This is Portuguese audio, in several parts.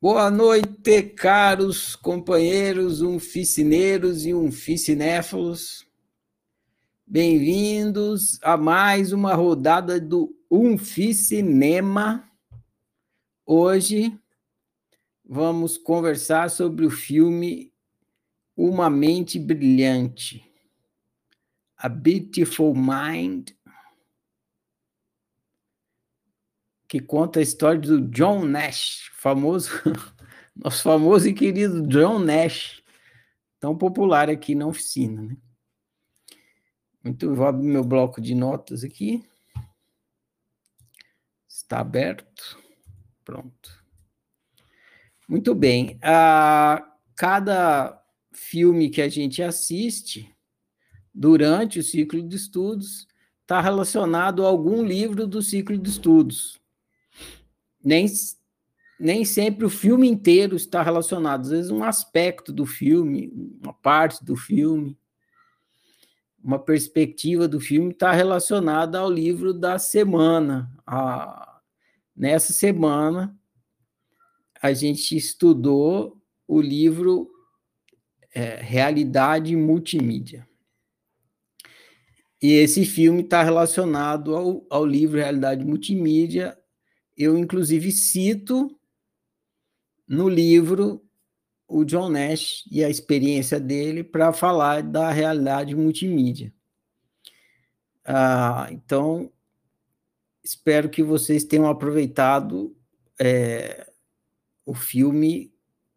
Boa noite, caros companheiros umficineiros e umficinéfalos. Bem-vindos a mais uma rodada do Umficinema. Hoje vamos conversar sobre o filme Uma Mente Brilhante, A Beautiful Mind, que conta a história do John Nash, famoso, nosso famoso e querido John Nash, tão popular aqui na oficina. Né? Muito, vou abrir meu bloco de notas aqui. Está aberto. Pronto. Muito bem. A cada filme que a gente assiste durante o ciclo de estudos está relacionado a algum livro do ciclo de estudos nem, nem sempre o filme inteiro está relacionado, às vezes um aspecto do filme, uma parte do filme, uma perspectiva do filme está relacionada ao livro da semana. A, nessa semana, a gente estudou o livro é, Realidade Multimídia. E esse filme está relacionado ao, ao livro Realidade Multimídia, eu inclusive cito no livro o John Nash e a experiência dele para falar da realidade multimídia. Ah, então, espero que vocês tenham aproveitado é, o filme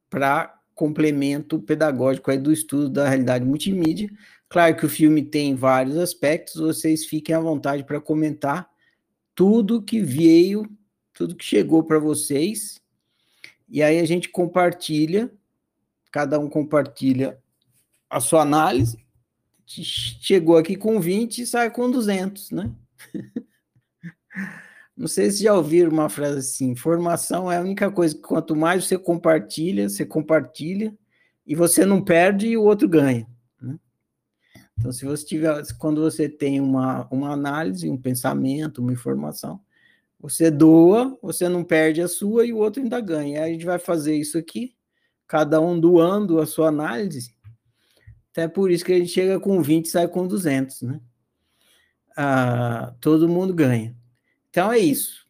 para complemento pedagógico aí do estudo da realidade multimídia. Claro que o filme tem vários aspectos, vocês fiquem à vontade para comentar tudo que veio tudo que chegou para vocês. E aí a gente compartilha, cada um compartilha a sua análise. Chegou aqui com 20 e sai com 200, né? Não sei se já ouviram uma frase assim: informação é a única coisa que quanto mais você compartilha, você compartilha e você não perde e o outro ganha. Né? Então, se você tiver, quando você tem uma, uma análise, um pensamento, uma informação, você doa, você não perde a sua e o outro ainda ganha. a gente vai fazer isso aqui, cada um doando a sua análise. Até por isso que a gente chega com 20 e sai com 200, né? Ah, todo mundo ganha. Então é isso.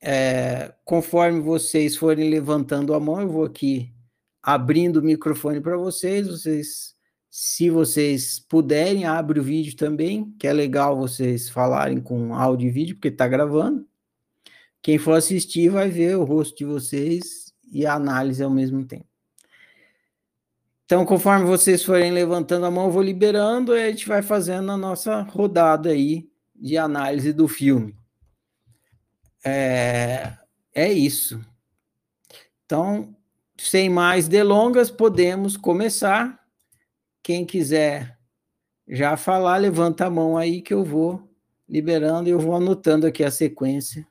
É, conforme vocês forem levantando a mão, eu vou aqui abrindo o microfone para vocês. Vocês se vocês puderem, abre o vídeo também, que é legal vocês falarem com áudio e vídeo, porque está gravando. Quem for assistir vai ver o rosto de vocês e a análise ao mesmo tempo. Então, conforme vocês forem levantando a mão, eu vou liberando e a gente vai fazendo a nossa rodada aí de análise do filme. É, é isso. Então, sem mais delongas, podemos começar. Quem quiser já falar, levanta a mão aí que eu vou liberando e eu vou anotando aqui a sequência.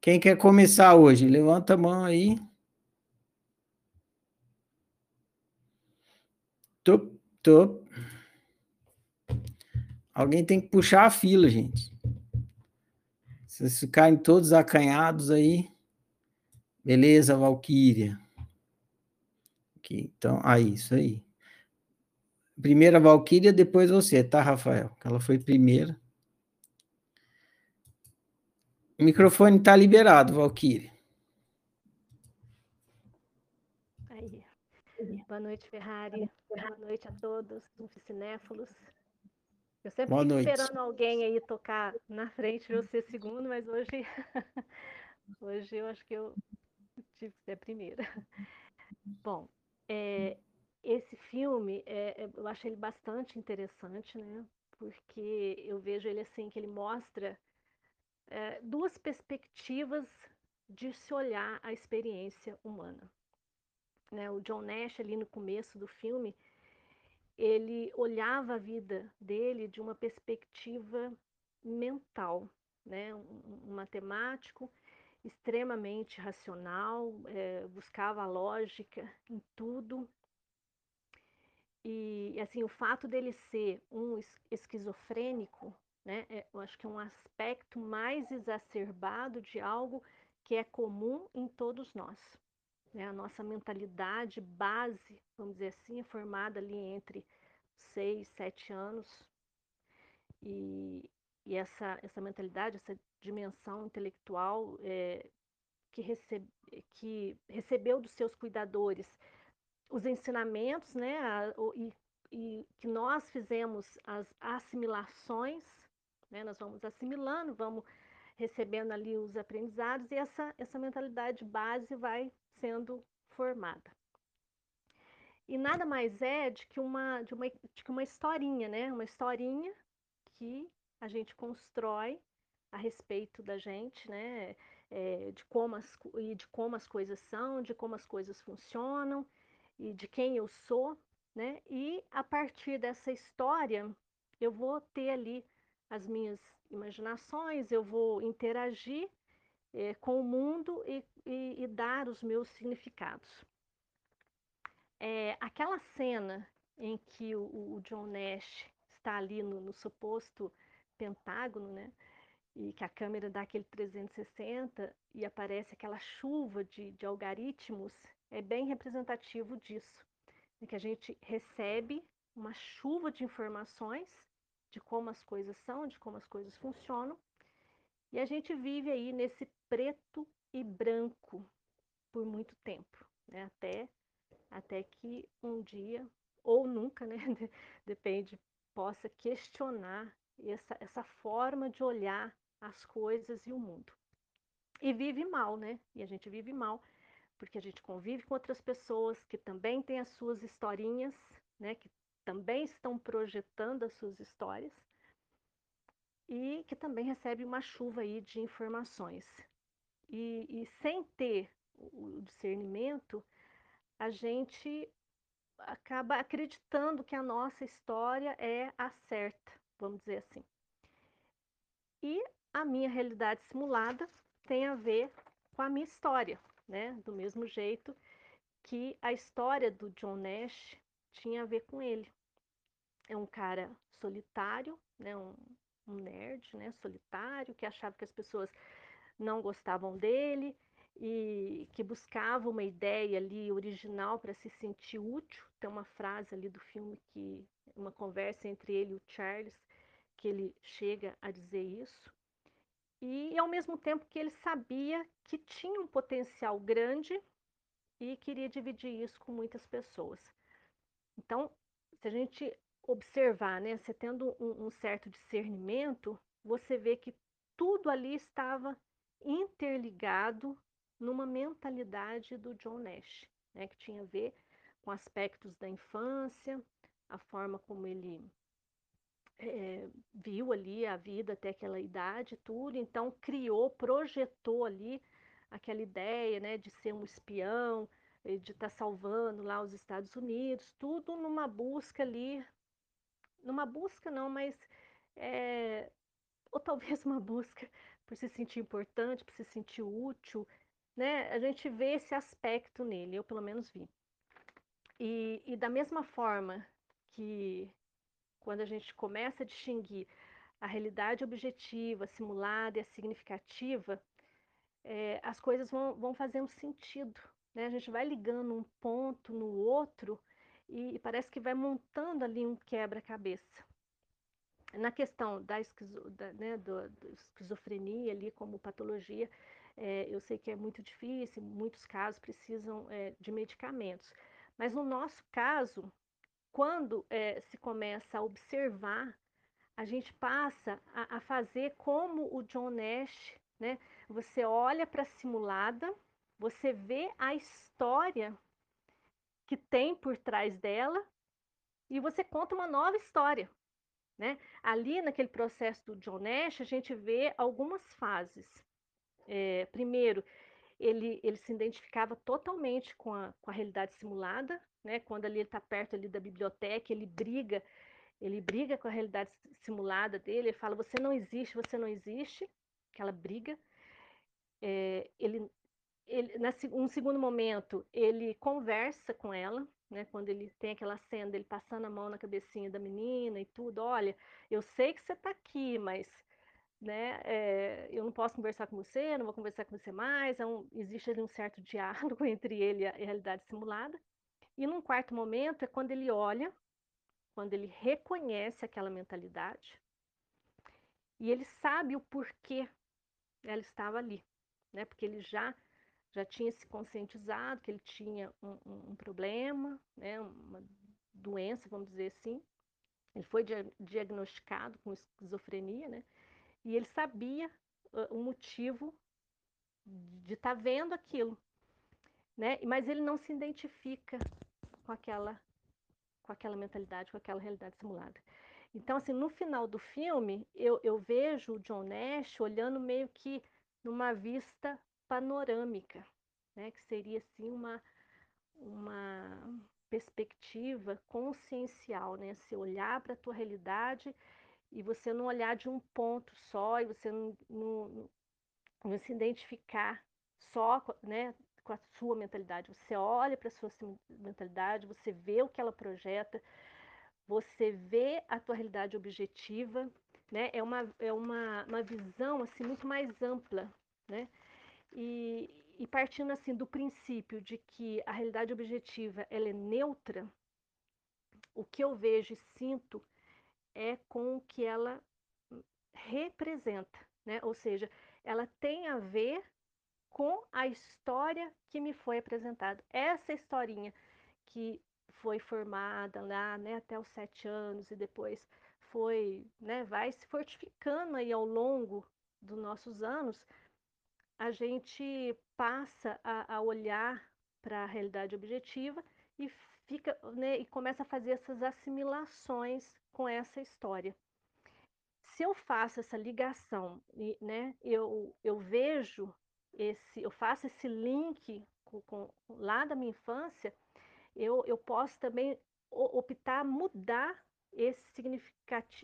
Quem quer começar hoje? Levanta a mão aí. Tô, tô. Alguém tem que puxar a fila, gente. Se vocês ficarem todos acanhados aí. Beleza, Valquíria. Aqui, então, aí, isso aí. Primeira Valquíria, depois você, tá, Rafael? Ela foi primeira. O microfone está liberado, Valquíria. Aí. Boa noite, Ferrari. Boa noite a todos, cinéfilos. Eu sempre Boa noite. esperando alguém aí tocar na frente de você segundo, mas hoje, hoje eu acho que eu tive que ser a primeira. Bom, é, esse filme, é, é, eu acho ele bastante interessante, né? Porque eu vejo ele assim, que ele mostra é, duas perspectivas de se olhar a experiência humana. Né? O John Nash, ali no começo do filme, ele olhava a vida dele de uma perspectiva mental, né? um, um matemático extremamente racional, é, buscava lógica em tudo. E assim, o fato dele ser um esquizofrênico, né, é, eu acho que é um aspecto mais exacerbado de algo que é comum em todos nós. Né? A nossa mentalidade base, vamos dizer assim, é formada ali entre 6, 7 anos. E, e essa, essa mentalidade, essa dimensão intelectual é, que, recebe, que recebeu dos seus cuidadores os ensinamentos, né, a, o, e, e que nós fizemos as assimilações, né, nós vamos assimilando, vamos recebendo ali os aprendizados e essa, essa mentalidade base vai sendo formada. E nada mais é de que uma, de uma, de que uma historinha, né? Uma historinha que a gente constrói a respeito da gente, né? É, de, como as, e de como as coisas são, de como as coisas funcionam e de quem eu sou, né? E a partir dessa história eu vou ter ali as minhas imaginações, eu vou interagir é, com o mundo e, e, e, dar os meus significados. É, aquela cena em que o, o, John Nash está ali no, no, suposto pentágono, né? E que a câmera dá aquele 360 e aparece aquela chuva de, de algoritmos, é bem representativo disso. É que a gente recebe uma chuva de informações de como as coisas são, de como as coisas funcionam, e a gente vive aí nesse preto e branco por muito tempo, né? até, até que um dia, ou nunca, né? depende, possa questionar essa, essa forma de olhar as coisas e o mundo. E vive mal, né? E a gente vive mal porque a gente convive com outras pessoas que também têm as suas historinhas, né? Que também estão projetando as suas histórias e que também recebe uma chuva aí de informações. E, e sem ter o discernimento, a gente acaba acreditando que a nossa história é a certa, vamos dizer assim. E a minha realidade simulada tem a ver com a minha história, né? Do mesmo jeito que a história do John Nash tinha a ver com ele é um cara solitário, né, um, um nerd, né, solitário, que achava que as pessoas não gostavam dele e que buscava uma ideia ali original para se sentir útil. Tem uma frase ali do filme que uma conversa entre ele e o Charles que ele chega a dizer isso. E ao mesmo tempo que ele sabia que tinha um potencial grande e queria dividir isso com muitas pessoas. Então, se a gente observar, né? Você tendo um, um certo discernimento, você vê que tudo ali estava interligado numa mentalidade do John Nash, né? Que tinha a ver com aspectos da infância, a forma como ele é, viu ali a vida até aquela idade, tudo, então criou, projetou ali aquela ideia, né, de ser um espião, de estar tá salvando lá os Estados Unidos, tudo numa busca ali numa busca não, mas é, ou talvez uma busca por se sentir importante, por se sentir útil, né? A gente vê esse aspecto nele, eu pelo menos vi. E, e da mesma forma que quando a gente começa a distinguir a realidade objetiva, simulada e a significativa, é, as coisas vão, vão fazendo sentido. Né? A gente vai ligando um ponto no outro e, parece que vai montando ali um quebra-cabeça. Na questão da, esquizo, da, né, do esquizofrenia ali como patologia, é, eu sei que é muito difícil, muitos casos precisam é, de medicamentos. Mas no nosso caso, quando é, se começa a observar, a gente passa a, a fazer como o John Nash, né? Você olha para a simulada, você vê a história que tem por trás dela e você conta uma nova história. Né? Ali, naquele processo do John Nash, a gente vê algumas fases. É, primeiro, ele, ele se identificava totalmente com a, com a realidade simulada, né? quando ali ele está perto ali da biblioteca, ele briga, ele briga com a realidade simulada dele, ele fala, você não existe, você não existe, aquela briga. É, ele ele, nesse, um segundo momento, ele conversa com ela, né, quando ele tem aquela cena dele passando a mão na cabecinha da menina e tudo, olha, eu sei que você está aqui, mas né? É, eu não posso conversar com você, não vou conversar com você mais. É um, existe ali um certo diálogo entre ele e a realidade simulada. E num quarto momento é quando ele olha, quando ele reconhece aquela mentalidade e ele sabe o porquê ela estava ali, né? Porque ele já já tinha se conscientizado que ele tinha um, um, um problema, né? Uma doença, vamos dizer assim. Ele foi dia diagnosticado com esquizofrenia, né? E ele sabia uh, o motivo de estar tá vendo aquilo, né? Mas ele não se identifica com aquela com aquela mentalidade, com aquela realidade simulada. Então, assim, no final do filme, eu, eu vejo o John Nash olhando meio que numa vista panorâmica, né? Que seria, assim, uma, uma perspectiva consciencial, né? Se olhar para a tua realidade e você não olhar de um ponto só, e você não, não, não se identificar só né, com a sua mentalidade. Você olha para a sua mentalidade, você vê o que ela projeta, você vê a tua realidade objetiva, né? É uma, é uma, uma visão assim muito mais ampla, né? E, e partindo assim do princípio de que a realidade objetiva ela é neutra, o que eu vejo e sinto é com o que ela representa, né? Ou seja, ela tem a ver com a história que me foi apresentada. Essa historinha que foi formada lá, né, até os sete anos e depois foi, né, vai se fortificando aí ao longo dos nossos anos, a gente passa a, a olhar para a realidade objetiva e fica, né, e começa a fazer essas assimilações com essa história. Se eu faço essa ligação, né, eu, eu vejo esse, eu faço esse link com, com, lá da minha infância, eu, eu posso também optar mudar esse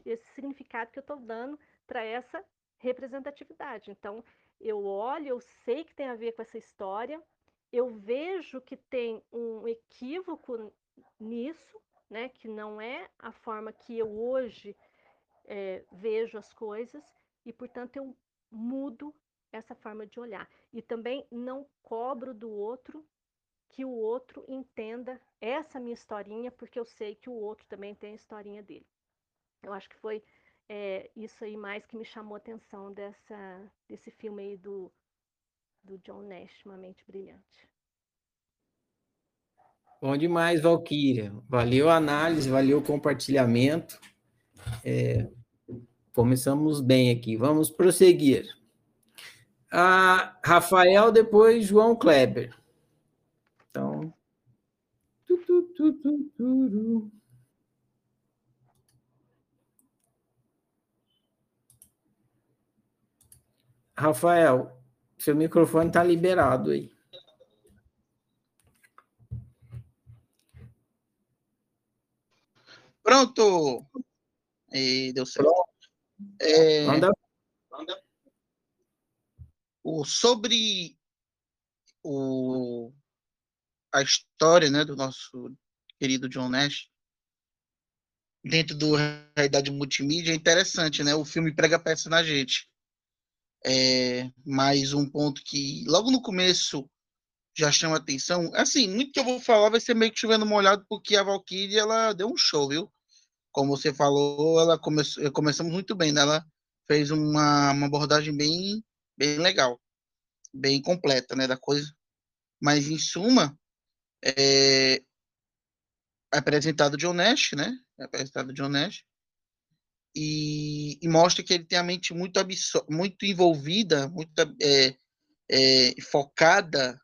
esse significado que eu estou dando para essa representatividade. Então, eu olho, eu sei que tem a ver com essa história, eu vejo que tem um equívoco nisso, né, que não é a forma que eu hoje é, vejo as coisas, e portanto eu mudo essa forma de olhar. E também não cobro do outro que o outro entenda essa minha historinha, porque eu sei que o outro também tem a historinha dele. Eu acho que foi é, isso aí mais que me chamou a atenção dessa, desse filme aí do, do John Nash, Uma Mente Brilhante. Bom demais, Valquíria. Valeu a análise, valeu o compartilhamento. É, começamos bem aqui. Vamos prosseguir. Ah, Rafael, depois João Kleber. Então. Tu, tu, tu, Rafael, seu microfone está liberado aí. Pronto! E deu certo. É, Manda. O, sobre o a história né, do nosso querido John Nash dentro do realidade multimídia é interessante, né? O filme prega peça na gente. É, mais um ponto que logo no começo já chama atenção. Assim, muito que eu vou falar vai ser meio que chovendo molhado, porque a Valkyrie ela deu um show, viu? Como você falou, ela começou, começamos muito bem, né? Ela fez uma, uma abordagem bem, bem legal, bem completa, né, da coisa. Mas em suma, é, apresentado John Nash, né? É apresentado John Nash. E, e, mostra que ele tem a mente muito, muito envolvida, muito é, é, focada,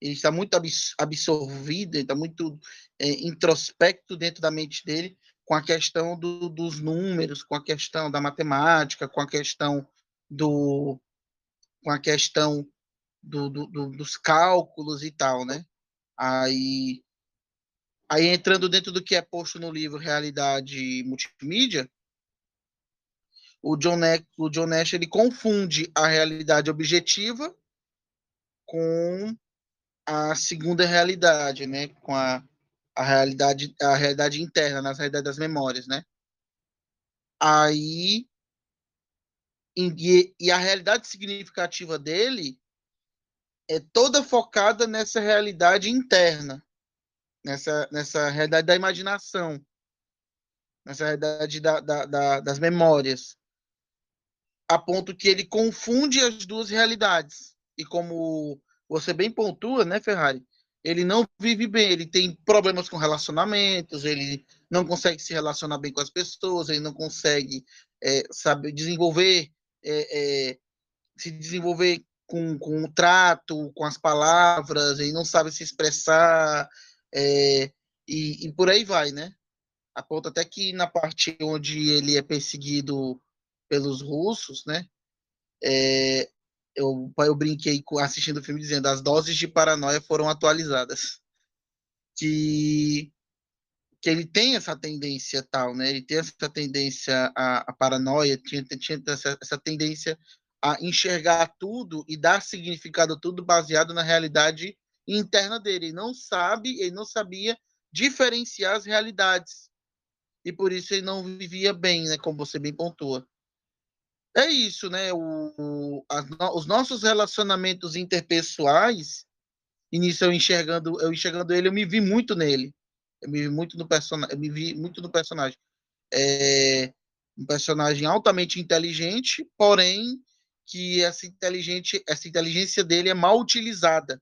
ele está muito abs absorvido, está muito é, introspecto dentro da mente dele com a questão do, dos números, com a questão da matemática, com a questão do com a questão do, do, do, dos cálculos e tal, né? Aí, aí entrando dentro do que é posto no livro Realidade Multimídia, o John, Nash, o John Nash ele confunde a realidade objetiva com a segunda realidade, né? Com a, a realidade a realidade interna, na realidade das memórias, né? Aí e, e a realidade significativa dele é toda focada nessa realidade interna, nessa, nessa realidade da imaginação, nessa realidade da, da, da, das memórias, a ponto que ele confunde as duas realidades. E como você bem pontua, né, Ferrari? Ele não vive bem, ele tem problemas com relacionamentos, ele não consegue se relacionar bem com as pessoas, ele não consegue é, saber desenvolver, é, é, se desenvolver com, com o trato, com as palavras, ele não sabe se expressar, é, e, e por aí vai, né? A até que na parte onde ele é perseguido pelos russos, né? É, eu, eu brinquei assistindo o filme dizendo as doses de paranoia foram atualizadas. Que, que ele tem essa tendência tal, né? Ele tem essa tendência à, à paranoia, tinha, tinha essa, essa tendência a enxergar tudo e dar significado a tudo baseado na realidade interna dele. Ele não sabe, ele não sabia diferenciar as realidades. E por isso ele não vivia bem, né, como você bem pontua. É isso, né? O, o os nossos relacionamentos interpessoais, início eu enxergando, eu enxergando ele, eu me vi muito nele. Eu me vi muito no personagem, me vi muito no personagem. É um personagem altamente inteligente, porém que essa inteligente, essa inteligência dele é mal utilizada.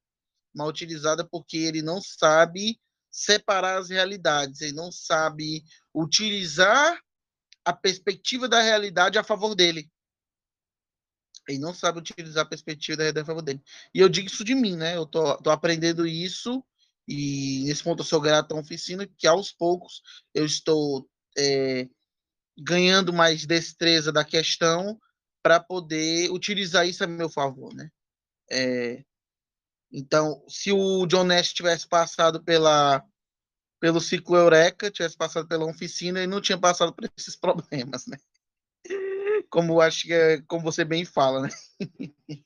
Mal utilizada porque ele não sabe separar as realidades, ele não sabe utilizar a perspectiva da realidade a favor dele. Ele não sabe utilizar a perspectiva da realidade a favor dele. E eu digo isso de mim, né? Eu tô, tô aprendendo isso e nesse ponto eu sou grato à oficina que aos poucos eu estou é, ganhando mais destreza da questão para poder utilizar isso a meu favor, né? É, então, se o John Nash tivesse passado pela pelo ciclo Eureka, tivesse passado pela oficina, ele não tinha passado por esses problemas, né? Como acho que é, como você bem fala, né?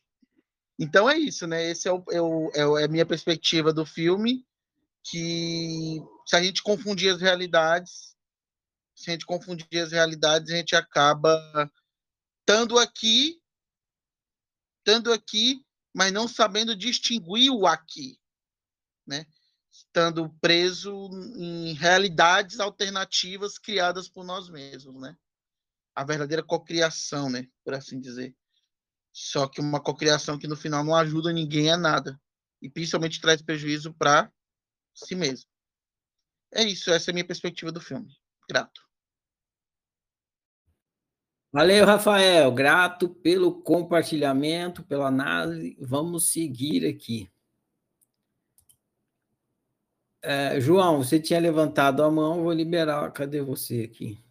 Então é isso, né? Esse é, o, é, o, é, é a minha perspectiva do filme, que se a gente confundir as realidades, se a gente confundir as realidades, a gente acaba estando aqui, estando aqui, mas não sabendo distinguir o aqui, né? Estando preso em realidades alternativas criadas por nós mesmos, né? A verdadeira cocriação, né? Por assim dizer. Só que uma cocriação que no final não ajuda ninguém a nada e principalmente traz prejuízo para si mesmo. É isso, essa é a minha perspectiva do filme. Grato. Valeu, Rafael. Grato pelo compartilhamento, pela análise. Vamos seguir aqui. É, João, você tinha levantado a mão, vou liberar. Cadê você aqui?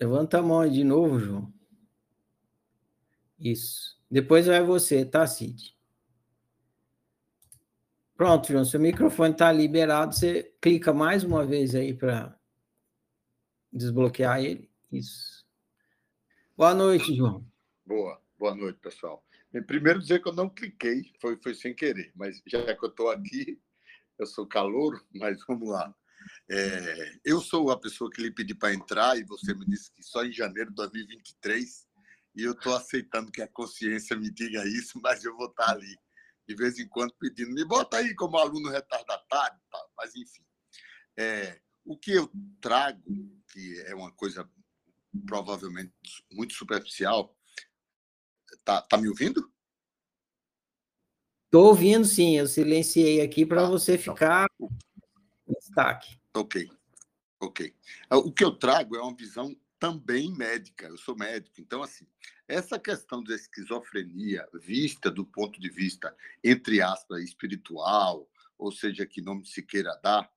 Levanta a mão de novo, João. Isso. Depois vai você, tá, Cid? Pronto, João, seu microfone está liberado. Você clica mais uma vez aí para desbloquear ele. Isso. Boa noite, João. Boa, boa noite, pessoal. Primeiro dizer que eu não cliquei, foi, foi sem querer, mas já que eu estou aqui, eu sou calouro, mas vamos lá. É, eu sou a pessoa que lhe pedi para entrar e você me disse que só em janeiro de 2023 e eu estou aceitando que a consciência me diga isso, mas eu vou estar tá ali de vez em quando pedindo, me bota aí como aluno retardatário, tá? mas enfim. É, o que eu trago, que é uma coisa provavelmente muito superficial, tá, tá me ouvindo? Estou ouvindo, sim. Eu silenciei aqui para ah, você tá. ficar em destaque. Ok, ok. O que eu trago é uma visão também médica. Eu sou médico, então assim, essa questão da esquizofrenia vista do ponto de vista, entre aspas, espiritual, ou seja, que nome se queira dar,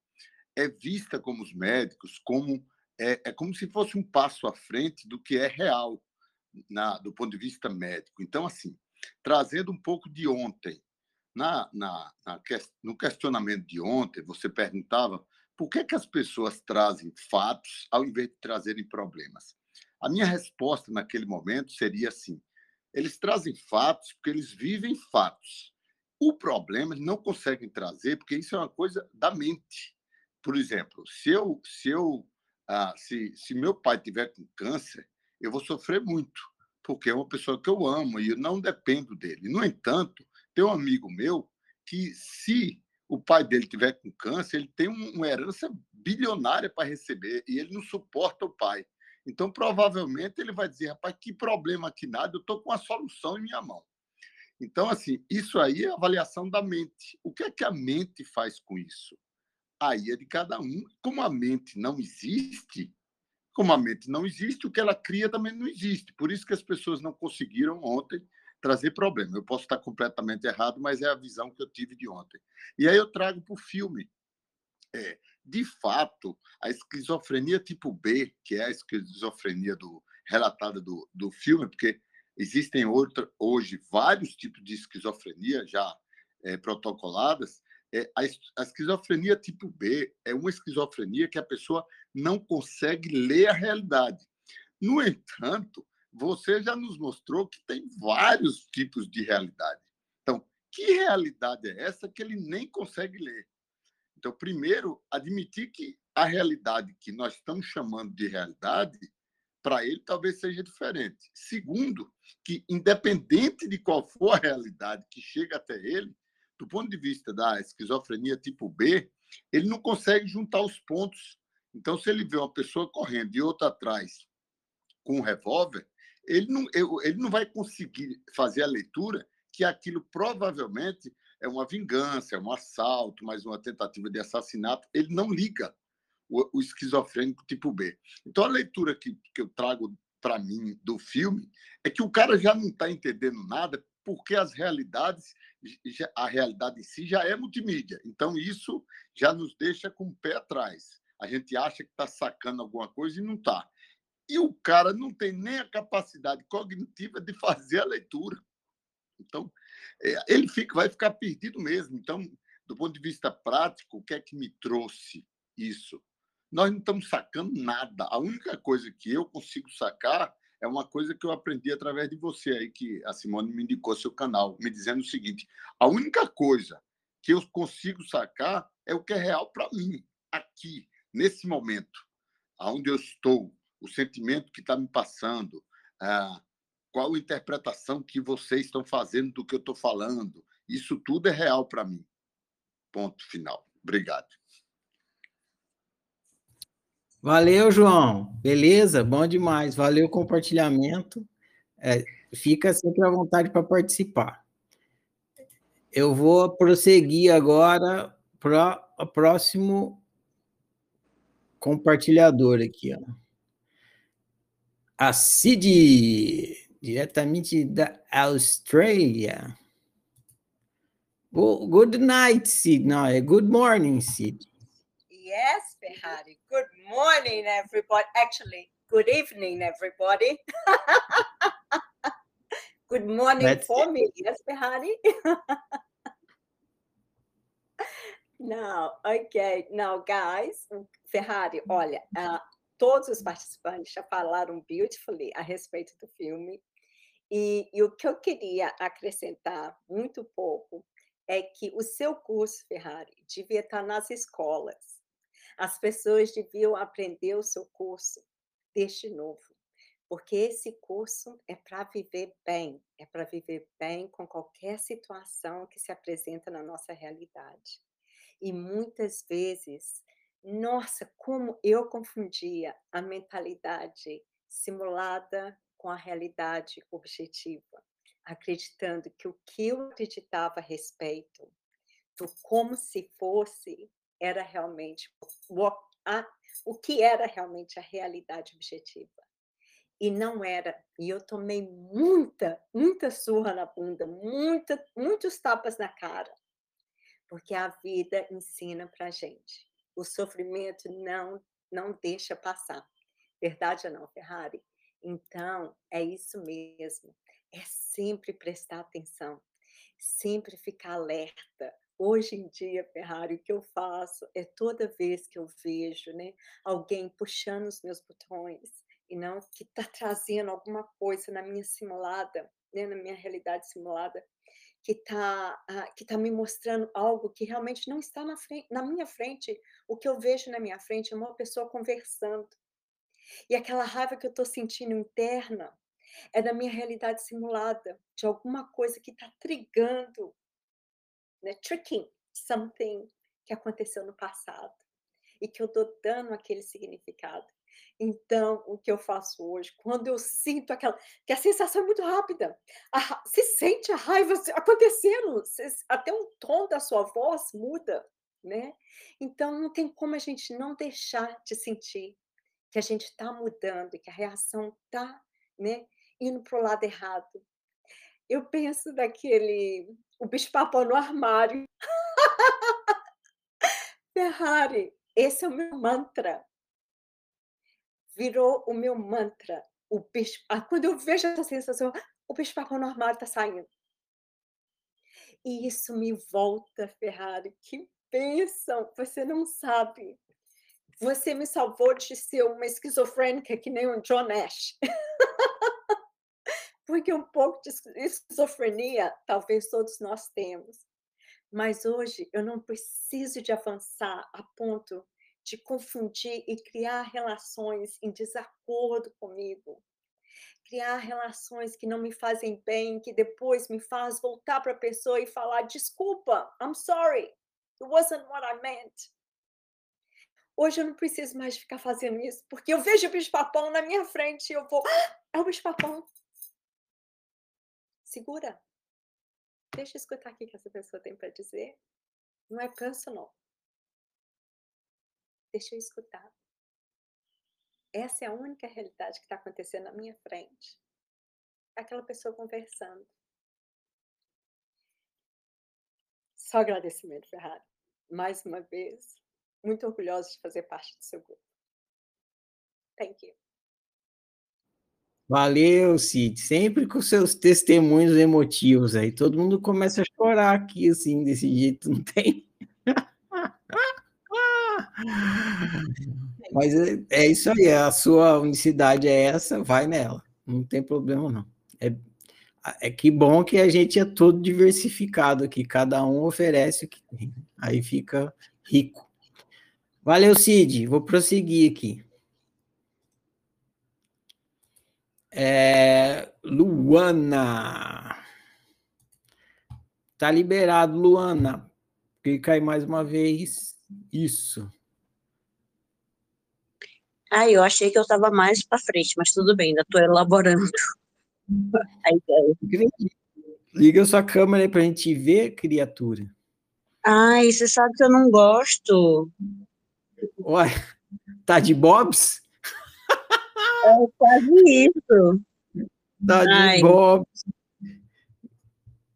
é vista como os médicos como é, é como se fosse um passo à frente do que é real na, do ponto de vista médico. Então, assim, trazendo um pouco de ontem, na, na, na, no questionamento de ontem, você perguntava por que, que as pessoas trazem fatos ao invés de trazerem problemas. A minha resposta naquele momento seria assim: eles trazem fatos porque eles vivem fatos. O problema eles não conseguem trazer porque isso é uma coisa da mente. Por exemplo, se eu, se eu ah, se, se meu pai tiver com câncer, eu vou sofrer muito, porque é uma pessoa que eu amo e eu não dependo dele. No entanto, tem um amigo meu que, se o pai dele tiver com câncer, ele tem uma herança bilionária para receber e ele não suporta o pai. Então, provavelmente, ele vai dizer: rapaz, que problema que nada, eu estou com a solução em minha mão. Então, assim, isso aí é avaliação da mente. O que é que a mente faz com isso? Aí é de cada um. Como a mente não existe, como a mente não existe, o que ela cria também não existe. Por isso que as pessoas não conseguiram ontem trazer problema. Eu posso estar completamente errado, mas é a visão que eu tive de ontem. E aí eu trago para o filme. É, de fato, a esquizofrenia tipo B, que é a esquizofrenia do, relatada do, do filme, porque existem outra, hoje vários tipos de esquizofrenia já é, protocoladas, é, a, a esquizofrenia tipo B é uma esquizofrenia que a pessoa não consegue ler a realidade. No entanto, você já nos mostrou que tem vários tipos de realidade. Então, que realidade é essa que ele nem consegue ler? Então, primeiro, admitir que a realidade que nós estamos chamando de realidade, para ele talvez seja diferente. Segundo, que independente de qual for a realidade que chega até ele, do ponto de vista da esquizofrenia tipo B, ele não consegue juntar os pontos. Então, se ele vê uma pessoa correndo e outra atrás com um revólver, ele não, ele não vai conseguir fazer a leitura que aquilo provavelmente é uma vingança, é um assalto, mais uma tentativa de assassinato. Ele não liga o, o esquizofrênico tipo B. Então, a leitura que, que eu trago para mim do filme é que o cara já não está entendendo nada porque as realidades, a realidade em si já é multimídia. Então, isso já nos deixa com o pé atrás. A gente acha que está sacando alguma coisa e não está. E o cara não tem nem a capacidade cognitiva de fazer a leitura. Então, é, ele fica, vai ficar perdido mesmo. Então, do ponto de vista prático, o que é que me trouxe isso? Nós não estamos sacando nada. A única coisa que eu consigo sacar é uma coisa que eu aprendi através de você aí, que a Simone me indicou seu canal, me dizendo o seguinte: a única coisa que eu consigo sacar é o que é real para mim, aqui, nesse momento, aonde eu estou, o sentimento que está me passando, qual a interpretação que vocês estão fazendo do que eu estou falando. Isso tudo é real para mim. Ponto final. Obrigado. Valeu, João. Beleza? Bom demais. Valeu o compartilhamento. É, fica sempre à vontade para participar. Eu vou prosseguir agora para o próximo compartilhador aqui. Ó. A Cid diretamente da Austrália. Good night, Sid. No, good morning, Sid. Yes, Ferrari. Good morning, everybody. Actually, good evening, everybody. good morning That's for it. me. Yes, Ferrari. Now, okay. Now, guys, Ferrari, olha, uh, todos os participantes já falaram beautifully a respeito do filme. E, e, o que eu queria acrescentar muito pouco é que o seu curso, Ferrari, devia estar nas escolas. As pessoas deviam aprender o seu curso desde novo, porque esse curso é para viver bem, é para viver bem com qualquer situação que se apresenta na nossa realidade. E muitas vezes, nossa, como eu confundia a mentalidade simulada com a realidade objetiva, acreditando que o que eu acreditava a respeito do como se fosse era realmente o, a, o que era realmente a realidade objetiva. E não era. E eu tomei muita, muita surra na bunda, muita, muitos tapas na cara, porque a vida ensina para gente. O sofrimento não, não deixa passar. Verdade ou não, Ferrari? Então, é isso mesmo. É sempre prestar atenção, sempre ficar alerta. Hoje em dia, Ferrari, o que eu faço é toda vez que eu vejo né, alguém puxando os meus botões e não que está trazendo alguma coisa na minha simulada, né, na minha realidade simulada, que está uh, que tá me mostrando algo que realmente não está na, frente, na minha frente. O que eu vejo na minha frente é uma pessoa conversando. E aquela raiva que eu estou sentindo interna é da minha realidade simulada, de alguma coisa que está trigando, né? tricking something que aconteceu no passado e que eu estou dando aquele significado. Então, o que eu faço hoje, quando eu sinto aquela. que a sensação é muito rápida, a, se sente a raiva acontecendo, até o tom da sua voz muda, né? Então, não tem como a gente não deixar de sentir que a gente está mudando que a reação está né, indo para o lado errado. Eu penso daquele. o bicho-papão no armário. Ferrari, esse é o meu mantra virou o meu mantra. O bicho, ah, quando eu vejo essa sensação, o bicho papão no armário está saindo. E isso me volta, Ferrari. Que bênção! Você não sabe. Você me salvou de ser uma esquizofrênica que nem um John Nash. Porque um pouco de esquizofrenia talvez todos nós temos. Mas hoje eu não preciso de avançar a ponto de confundir e criar relações em desacordo comigo. Criar relações que não me fazem bem, que depois me faz voltar para a pessoa e falar: desculpa, I'm sorry, it wasn't what I meant. Hoje eu não preciso mais ficar fazendo isso, porque eu vejo o bicho-papão na minha frente e eu vou: ah, é o bicho-papão. Segura. Deixa eu escutar o que essa pessoa tem para dizer. Não é personal. Deixa eu escutar. Essa é a única realidade que está acontecendo na minha frente. Aquela pessoa conversando. Só agradecimento, Ferrari. Mais uma vez, muito orgulhosa de fazer parte do seu grupo. Thank you. Valeu, Cid. Sempre com seus testemunhos emotivos aí. Todo mundo começa a chorar aqui, assim, desse jeito, não tem? Mas é, é, isso aí, a sua unicidade é essa, vai nela, não tem problema não. É, é que bom que a gente é todo diversificado aqui, cada um oferece o que tem, aí fica rico. Valeu, Cid, vou prosseguir aqui. É, Luana. Tá liberado, Luana. Clica aí mais uma vez. Isso. Ah, eu achei que eu estava mais para frente, mas tudo bem, ainda estou elaborando a ideia. Liga sua câmera aí para a gente ver, criatura. Ai, você sabe que eu não gosto. Ué, tá de bobs? É quase isso. Tá de Ai. bobs.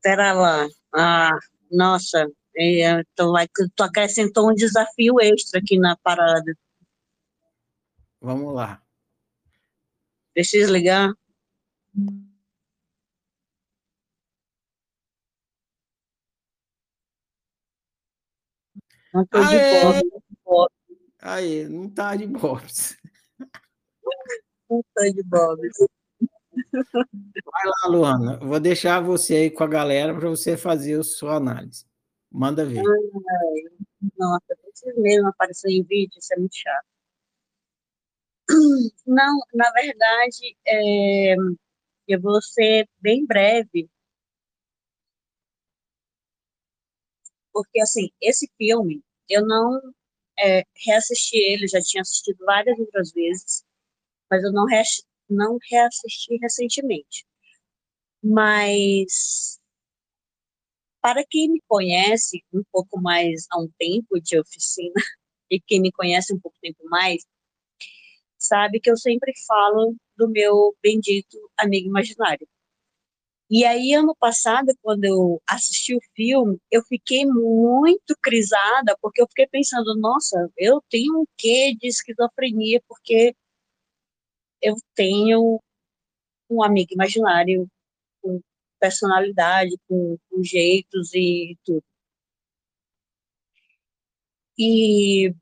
Pera lá. Ah, nossa, então vai, tu acrescentou um desafio extra aqui na parada. Vamos lá. Deixa eu desligar. Não tô Aê! de bob. Aí, não tá de bobs. Não tô de bobs. Vai lá, Luana. Vou deixar você aí com a galera para você fazer a sua análise. Manda ver. Ai, nossa, vocês mesmo aparecer em vídeo, isso é muito chato. Não, na verdade, é, eu vou ser bem breve, porque, assim, esse filme, eu não é, reassisti ele, já tinha assistido várias outras vezes, mas eu não, re, não reassisti recentemente. Mas, para quem me conhece um pouco mais há um tempo de oficina, e quem me conhece um pouco tempo mais, sabe que eu sempre falo do meu bendito amigo imaginário. E aí, ano passado, quando eu assisti o filme, eu fiquei muito crisada, porque eu fiquei pensando, nossa, eu tenho um quê de esquizofrenia, porque eu tenho um amigo imaginário com personalidade, com, com jeitos e tudo. E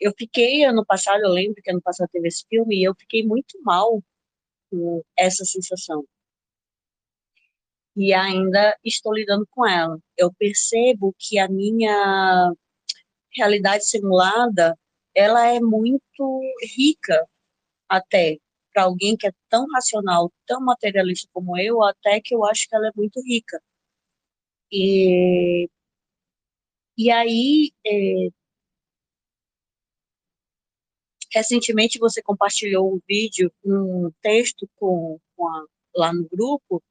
eu fiquei ano passado, eu lembro que ano passado teve esse filme, e eu fiquei muito mal com essa sensação. e ainda estou lidando com ela. Eu percebo que a minha realidade simulada ela é muito rica até para alguém que é tão racional, tão materialista como eu, até que eu acho que ela é muito rica. E, e aí, é, recentemente você compartilhou um vídeo, um texto com, com a, lá no grupo.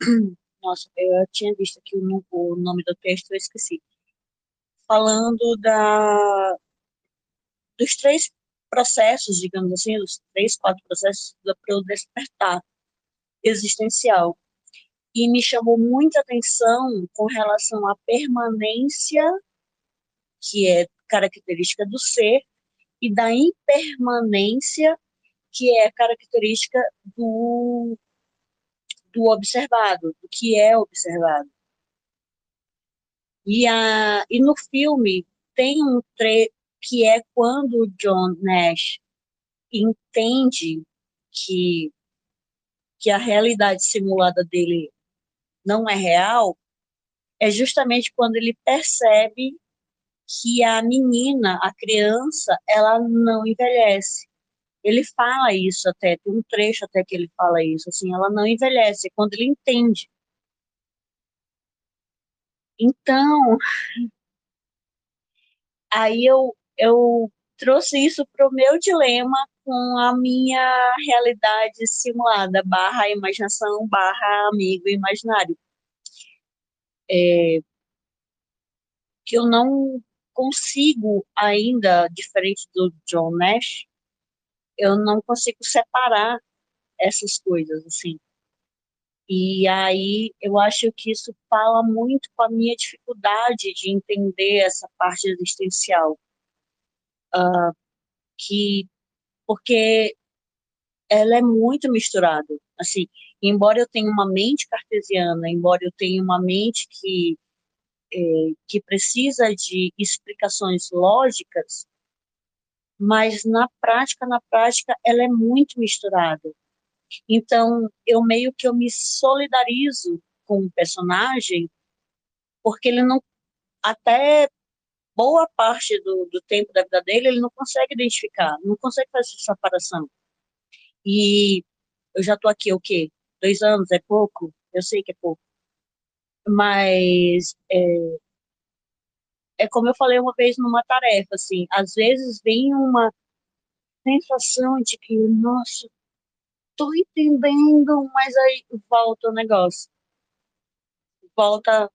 Nossa, eu tinha visto aqui o, o nome do texto, eu esqueci. Falando da, dos três processos, digamos assim, os três, quatro processos para o despertar existencial. E me chamou muita atenção com relação à permanência, que é característica do ser, e da impermanência, que é característica do, do observado, do que é observado. E, a, e no filme tem um, tre que é quando John Nash entende que, que a realidade simulada dele não é real, é justamente quando ele percebe que a menina, a criança, ela não envelhece. Ele fala isso até, tem um trecho até que ele fala isso, assim, ela não envelhece, é quando ele entende. Então, aí eu, eu trouxe isso para o meu dilema com a minha realidade simulada, barra imaginação, barra amigo imaginário. É, que eu não consigo ainda, diferente do John Nash, eu não consigo separar essas coisas, assim. E aí eu acho que isso fala muito com a minha dificuldade de entender essa parte existencial uh, que porque ela é muito misturada. Assim, embora eu tenha uma mente cartesiana, embora eu tenha uma mente que é, que precisa de explicações lógicas, mas na prática, na prática, ela é muito misturada. Então, eu meio que eu me solidarizo com o personagem, porque ele não, até boa parte do, do tempo da vida dele, ele não consegue identificar, não consegue fazer essa separação. E eu já estou aqui, o quê? Dois anos é pouco? Eu sei que é pouco. Mas é, é como eu falei uma vez numa tarefa, assim, às vezes vem uma sensação de que, nossa, tô entendendo, mas aí volta o negócio. Volta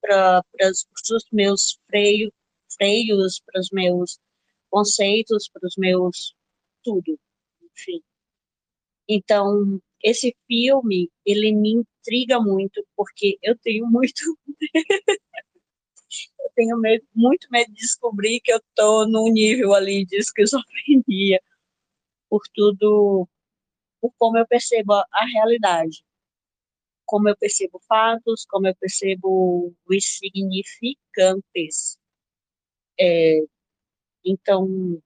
para os meus freios, freios, para os meus conceitos, para os meus tudo, enfim. Então, esse filme, ele me intriga muito, porque eu tenho muito eu tenho medo, muito medo de descobrir que eu estou num nível ali de esquizofrenia, por tudo, por como eu percebo a, a realidade, como eu percebo fatos, como eu percebo os significantes. É, então,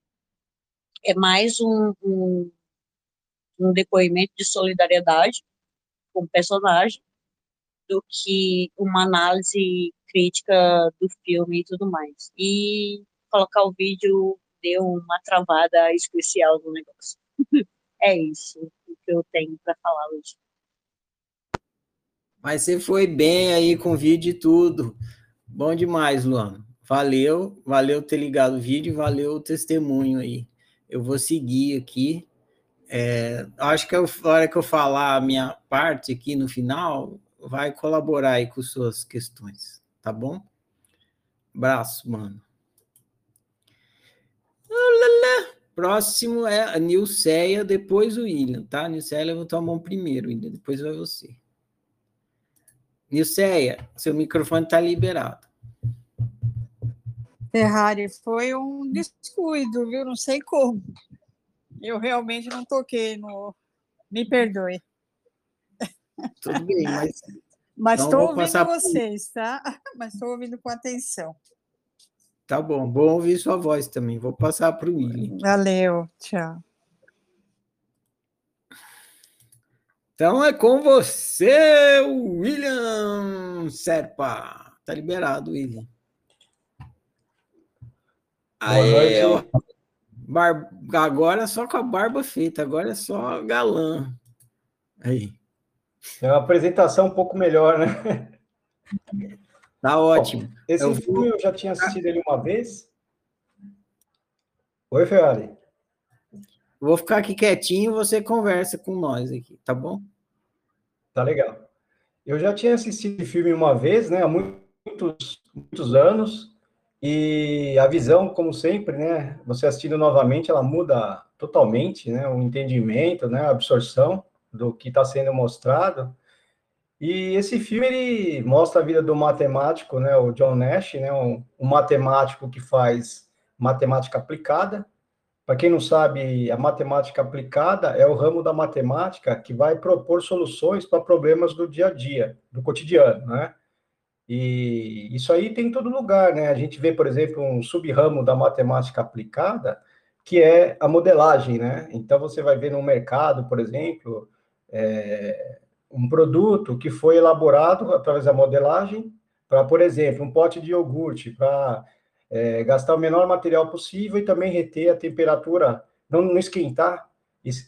é mais um, um, um depoimento de solidariedade com o personagem do que uma análise crítica do filme e tudo mais. E colocar o vídeo deu uma travada especial no negócio. é isso o que eu tenho para falar hoje. Mas você foi bem aí com o vídeo e tudo. Bom demais, Luana. Valeu, valeu ter ligado o vídeo, valeu o testemunho aí. Eu vou seguir aqui. É, acho que a hora que eu falar a minha parte aqui no final, vai colaborar aí com suas questões, tá bom? Abraço, mano. Próximo é a Nilceia, depois o William, tá? Nilceia levantou a mão primeiro, William, depois vai você. Nilceia, seu microfone está liberado. Ferrari, foi um descuido, viu? Não sei como. Eu realmente não toquei no. Me perdoe. Tudo bem, mas. Mas estou ouvindo vocês, por... tá? Mas estou ouvindo com atenção. Tá bom, bom ouvir sua voz também. Vou passar para o William. Valeu, tchau. Então é com você, William Serpa. Tá liberado, William. Aí, ó. Bar... Agora é só com a barba feita, agora é só galã. Aí. É uma apresentação um pouco melhor, né? Tá ótimo. Bom, esse eu filme eu já tinha assistido ele uma vez. Oi, Ferrari. Vou ficar aqui quietinho e você conversa com nós aqui, tá bom? Tá legal. Eu já tinha assistido o filme uma vez, né, há muitos, muitos anos, e a visão, como sempre, né, você assistindo novamente, ela muda totalmente, né, o entendimento, né, a absorção do que está sendo mostrado. E esse filme ele mostra a vida do matemático, né, o John Nash, né, um, um matemático que faz matemática aplicada, para quem não sabe, a matemática aplicada é o ramo da matemática que vai propor soluções para problemas do dia a dia, do cotidiano, né? E isso aí tem em todo lugar, né? A gente vê, por exemplo, um sub-ramo da matemática aplicada, que é a modelagem, né? Então, você vai ver no mercado, por exemplo, é, um produto que foi elaborado através da modelagem para, por exemplo, um pote de iogurte, para é, gastar o menor material possível e também reter a temperatura, não, não esquentar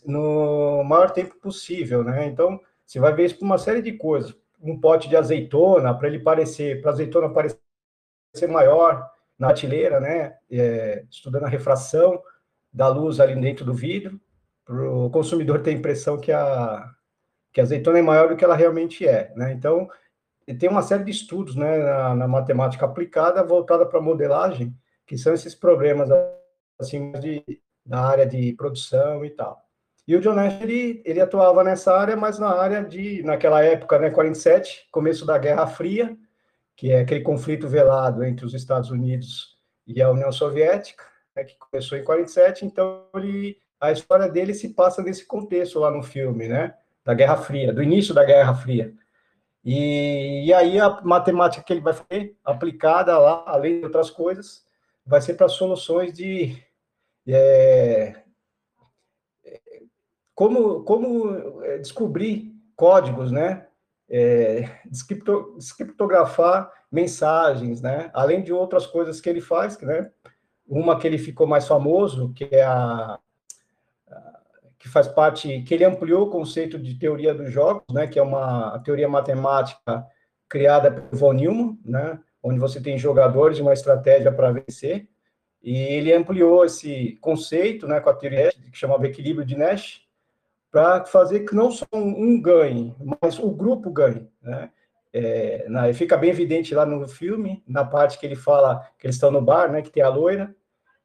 no maior tempo possível, né? Então, você vai ver isso por uma série de coisas. Um pote de azeitona, para ele parecer, para a azeitona parecer maior na artilheira, né? É, estudando a refração da luz ali dentro do vidro, para o consumidor ter a impressão que a, que a azeitona é maior do que ela realmente é, né? Então, tem uma série de estudos né, na, na matemática aplicada voltada para modelagem, que são esses problemas assim de, da área de produção e tal. E o John Nash, ele, ele atuava nessa área, mas na área de, naquela época, né, 47, começo da Guerra Fria, que é aquele conflito velado entre os Estados Unidos e a União Soviética, né, que começou em 47, então ele, a história dele se passa nesse contexto lá no filme, né, da Guerra Fria, do início da Guerra Fria. E, e aí a matemática que ele vai fazer, aplicada lá, além de outras coisas, vai ser para soluções de é, como, como é, descobrir códigos, né? É, descriptografar mensagens, né? Além de outras coisas que ele faz, né? Uma que ele ficou mais famoso, que é a que faz parte, que ele ampliou o conceito de teoria dos jogos, né, que é uma teoria matemática criada por von Neumann, né, onde você tem jogadores e uma estratégia para vencer, e ele ampliou esse conceito, né, com a teoria que chamava equilíbrio de Nash, para fazer que não só um ganhe, mas o grupo ganhe, né, é, na, fica bem evidente lá no filme, na parte que ele fala que eles estão no bar, né, que tem a loira,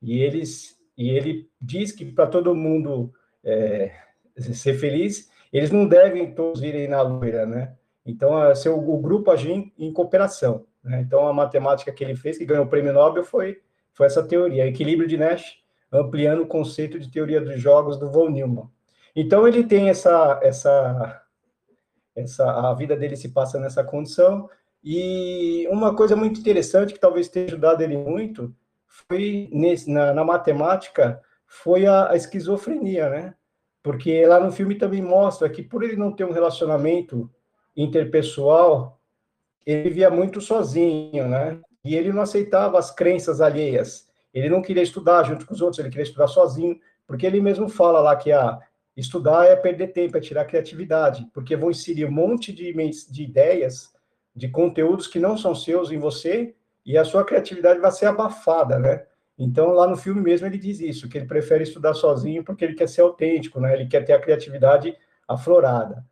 e eles e ele diz que para todo mundo é, ser feliz, eles não devem todos irem na loira, né? Então, é, ser o, o grupo agir em, em cooperação. Né? Então, a matemática que ele fez, que ganhou o prêmio Nobel, foi, foi essa teoria, equilíbrio de Nash, ampliando o conceito de teoria dos jogos do von Neumann. Então, ele tem essa, essa, essa, a vida dele se passa nessa condição, e uma coisa muito interessante, que talvez tenha ajudado ele muito, foi nesse, na, na matemática, foi a, a, esquizofrenia, né? Porque lá no filme também mostra que por ele não ter um relacionamento interpessoal, ele vivia muito sozinho, né? E ele não aceitava as crenças alheias. Ele não queria estudar junto com os outros, ele queria estudar sozinho, porque ele mesmo fala lá que a ah, estudar é perder tempo, é tirar criatividade, porque vão inserir um monte de, de ideias, de conteúdos que não são seus em você, e a sua criatividade vai ser abafada, né? Então, lá no filme mesmo, ele diz isso, que ele prefere estudar sozinho porque ele quer ser autêntico, né? Ele quer ter a criatividade aflorada.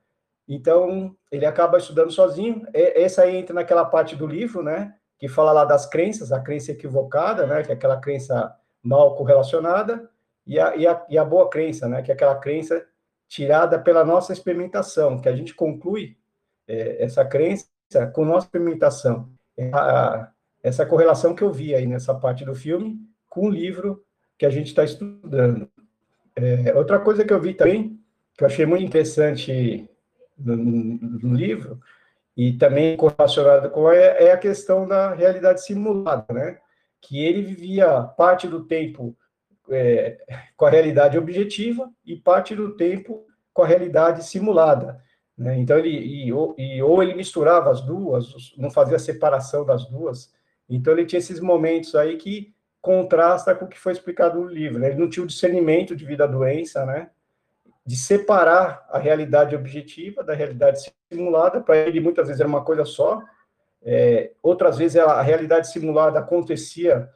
Então, ele acaba estudando sozinho. Essa aí entra naquela parte do livro, né? Que fala lá das crenças, a crença equivocada, né? Que é aquela crença mal correlacionada, e a, e a, e a boa crença, né? Que é aquela crença tirada pela nossa experimentação, que a gente conclui é, essa crença com nossa experimentação. É a, essa correlação que eu vi aí nessa parte do filme com o livro que a gente está estudando. É, outra coisa que eu vi também, que eu achei muito interessante no, no livro, e também correlacionado com é, é a questão da realidade simulada, né? Que ele vivia parte do tempo é, com a realidade objetiva e parte do tempo com a realidade simulada. Né? Então, ele, e, e, ou ele misturava as duas, não fazia separação das duas. Então, ele tinha esses momentos aí que contrasta com o que foi explicado no livro. Né? Ele não tinha o discernimento de vida-doença, né? de separar a realidade objetiva da realidade simulada. Para ele, muitas vezes era uma coisa só. É, outras vezes, a realidade simulada acontecia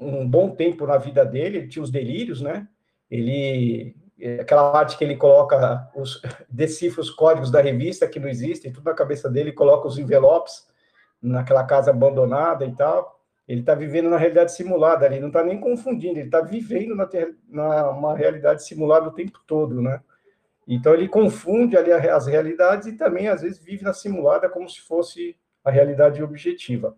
um bom tempo na vida dele, ele tinha os delírios, né? Ele aquela parte que ele coloca os decifra os códigos da revista que não existem, tudo na cabeça dele, coloca os envelopes naquela casa abandonada e tal. Ele está vivendo na realidade simulada, ele não está nem confundindo, ele está vivendo na, na uma realidade simulada o tempo todo, né? Então ele confunde ali as realidades e também às vezes vive na simulada como se fosse a realidade objetiva.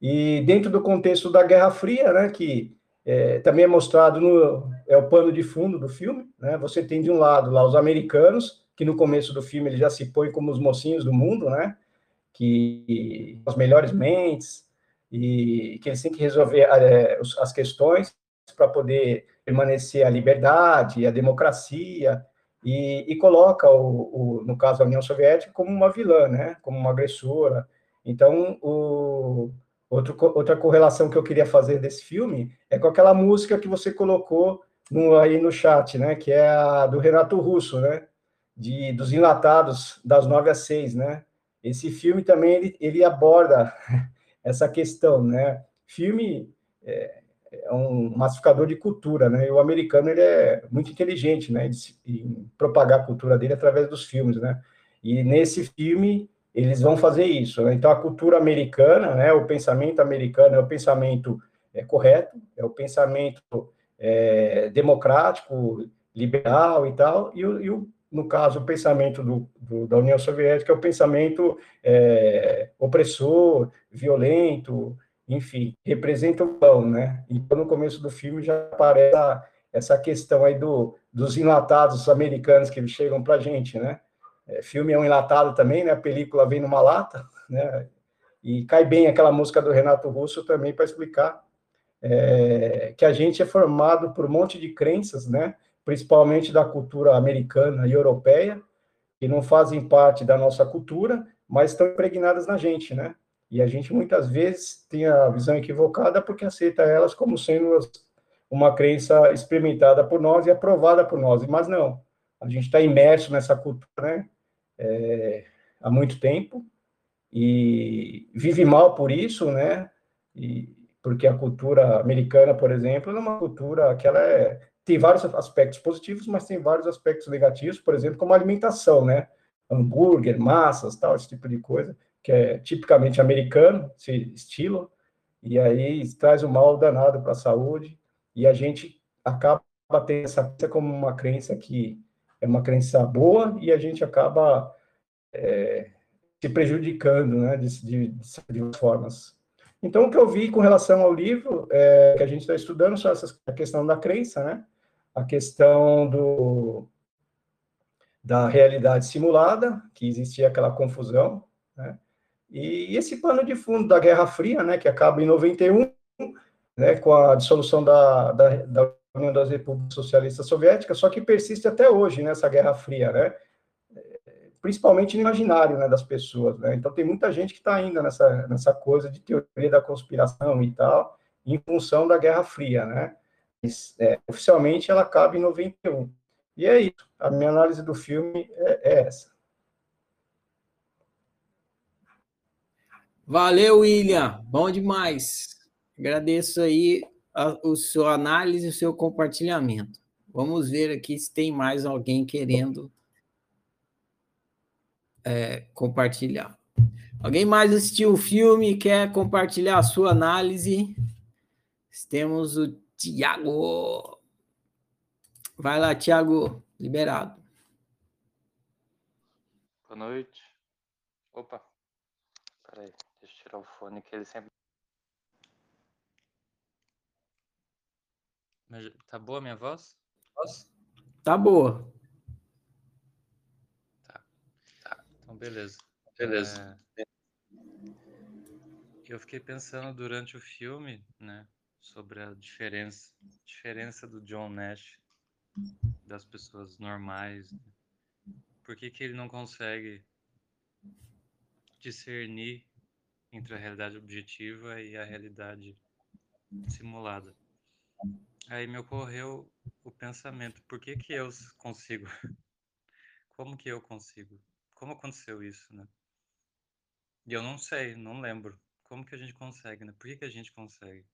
E dentro do contexto da Guerra Fria, né, que é, também é mostrado no é o pano de fundo do filme, né? Você tem de um lado lá os americanos, que no começo do filme eles já se põem como os mocinhos do mundo, né? Que as melhores mentes e que eles têm que resolver é, as questões para poder permanecer a liberdade, a democracia e, e coloca o, o, no caso a União Soviética como uma vilã, né? Como uma agressora. Então o Outro, outra correlação que eu queria fazer desse filme é com aquela música que você colocou no, aí no chat, né? Que é a do Renato Russo, né? De, dos enlatados das nove às seis, né? Esse filme também ele, ele aborda essa questão, né? Filme é, é, um massificador de cultura, né? E o americano ele é muito inteligente, né? Em propagar a cultura dele através dos filmes, né? E nesse filme eles vão fazer isso. Né? Então, a cultura americana, né, o pensamento americano é o pensamento é, correto, é o pensamento é, democrático, liberal e tal, e, o, e o, no caso, o pensamento do, do, da União Soviética é o pensamento é, opressor, violento, enfim, representa o pão, né? Então, no começo do filme já aparece essa questão aí do, dos enlatados americanos que chegam para a gente, né? É, filme é um enlatado também, né? A película vem numa lata, né? E cai bem aquela música do Renato Russo também para explicar é, que a gente é formado por um monte de crenças, né? Principalmente da cultura americana e europeia, que não fazem parte da nossa cultura, mas estão impregnadas na gente, né? E a gente muitas vezes tem a visão equivocada porque aceita elas como sendo uma crença experimentada por nós e aprovada por nós, mas não. A gente está imerso nessa cultura, né? É, há muito tempo e vive mal por isso, né? E, porque a cultura americana, por exemplo, é uma cultura que ela é, tem vários aspectos positivos, mas tem vários aspectos negativos, por exemplo, como alimentação, né? Hambúrguer, massas, tal, esse tipo de coisa, que é tipicamente americano, esse estilo, e aí traz um mal danado para a saúde, e a gente acaba tendo essa como uma crença que é uma crença boa e a gente acaba é, se prejudicando, né, de, de, de, formas. Então, o que eu vi com relação ao livro é, que a gente está estudando só essa, a questão da crença, né, a questão do, da realidade simulada, que existia aquela confusão, né, e esse pano de fundo da Guerra Fria, né, que acaba em 91, né, com a dissolução da, da, da das Repúblicas Socialistas Soviéticas, só que persiste até hoje nessa Guerra Fria, né? Principalmente no imaginário né, das pessoas, né? Então tem muita gente que está ainda nessa, nessa coisa de teoria da conspiração e tal, em função da Guerra Fria, né? É, oficialmente ela acaba em 91. E é isso. A minha análise do filme é, é essa. Valeu, William. Bom demais. Agradeço aí a, o seu análise, o seu compartilhamento. Vamos ver aqui se tem mais alguém querendo é, compartilhar. Alguém mais assistiu o filme e quer compartilhar a sua análise? Temos o Tiago. Vai lá, Tiago, liberado. Boa noite. Opa, peraí, deixa eu tirar o fone que ele sempre Mas tá boa a minha voz? Tá boa. Tá. tá. Então, beleza. Beleza. É... Eu fiquei pensando durante o filme, né, sobre a diferença, diferença do John Nash das pessoas normais. Né? por que, que ele não consegue discernir entre a realidade objetiva e a realidade simulada. Aí me ocorreu o pensamento, por que que eu consigo? Como que eu consigo? Como aconteceu isso, né? E eu não sei, não lembro. Como que a gente consegue, né? Por que que a gente consegue?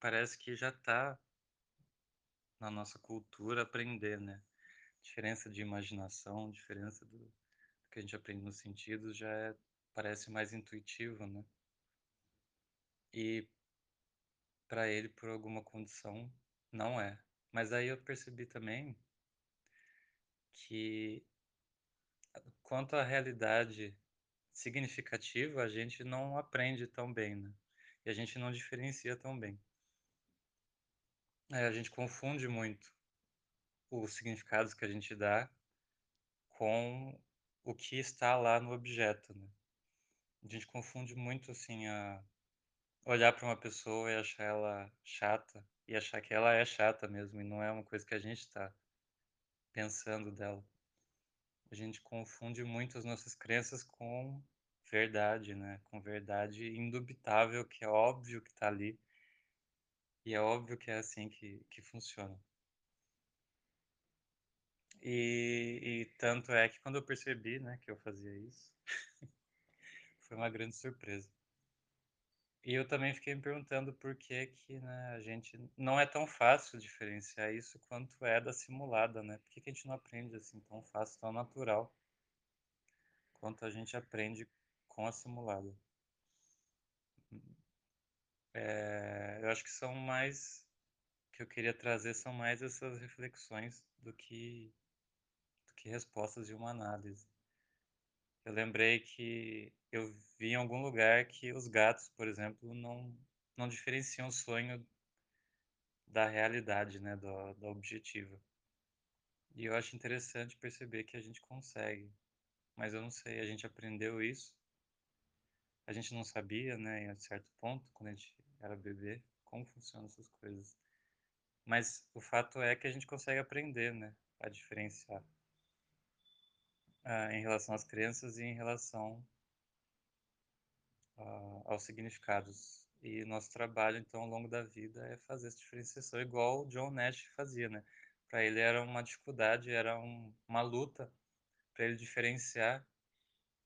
Parece que já está na nossa cultura aprender, né? Diferença de imaginação, diferença do que a gente aprende nos sentidos já é, parece mais intuitivo, né? E para ele, por alguma condição, não é. Mas aí eu percebi também que quanto à realidade significativa, a gente não aprende tão bem, né? E a gente não diferencia tão bem. É, a gente confunde muito os significados que a gente dá com o que está lá no objeto, né? A gente confunde muito assim a olhar para uma pessoa e achar ela chata e achar que ela é chata mesmo e não é uma coisa que a gente está pensando dela. A gente confunde muito as nossas crenças com verdade, né? Com verdade indubitável, que é óbvio que está ali e é óbvio que é assim que, que funciona. E, e tanto é que quando eu percebi, né, que eu fazia isso, foi uma grande surpresa. E eu também fiquei me perguntando por que que, né, a gente não é tão fácil diferenciar isso quanto é da simulada, né? Por que que a gente não aprende assim tão fácil, tão natural, quanto a gente aprende com a simulada? É, eu acho que são mais que eu queria trazer são mais essas reflexões do que do que respostas de uma análise. Eu lembrei que eu vi em algum lugar que os gatos, por exemplo, não, não diferenciam o sonho da realidade, né, da, da objetiva. E eu acho interessante perceber que a gente consegue, mas eu não sei, a gente aprendeu isso, a gente não sabia, né, em certo ponto, quando a gente era bebê, como funcionam essas coisas. Mas o fato é que a gente consegue aprender, né, a diferenciar uh, em relação às crenças e em relação uh, aos significados. E nosso trabalho, então, ao longo da vida é fazer essa diferenciação, igual o John Nash fazia, né? Para ele era uma dificuldade, era um, uma luta para ele diferenciar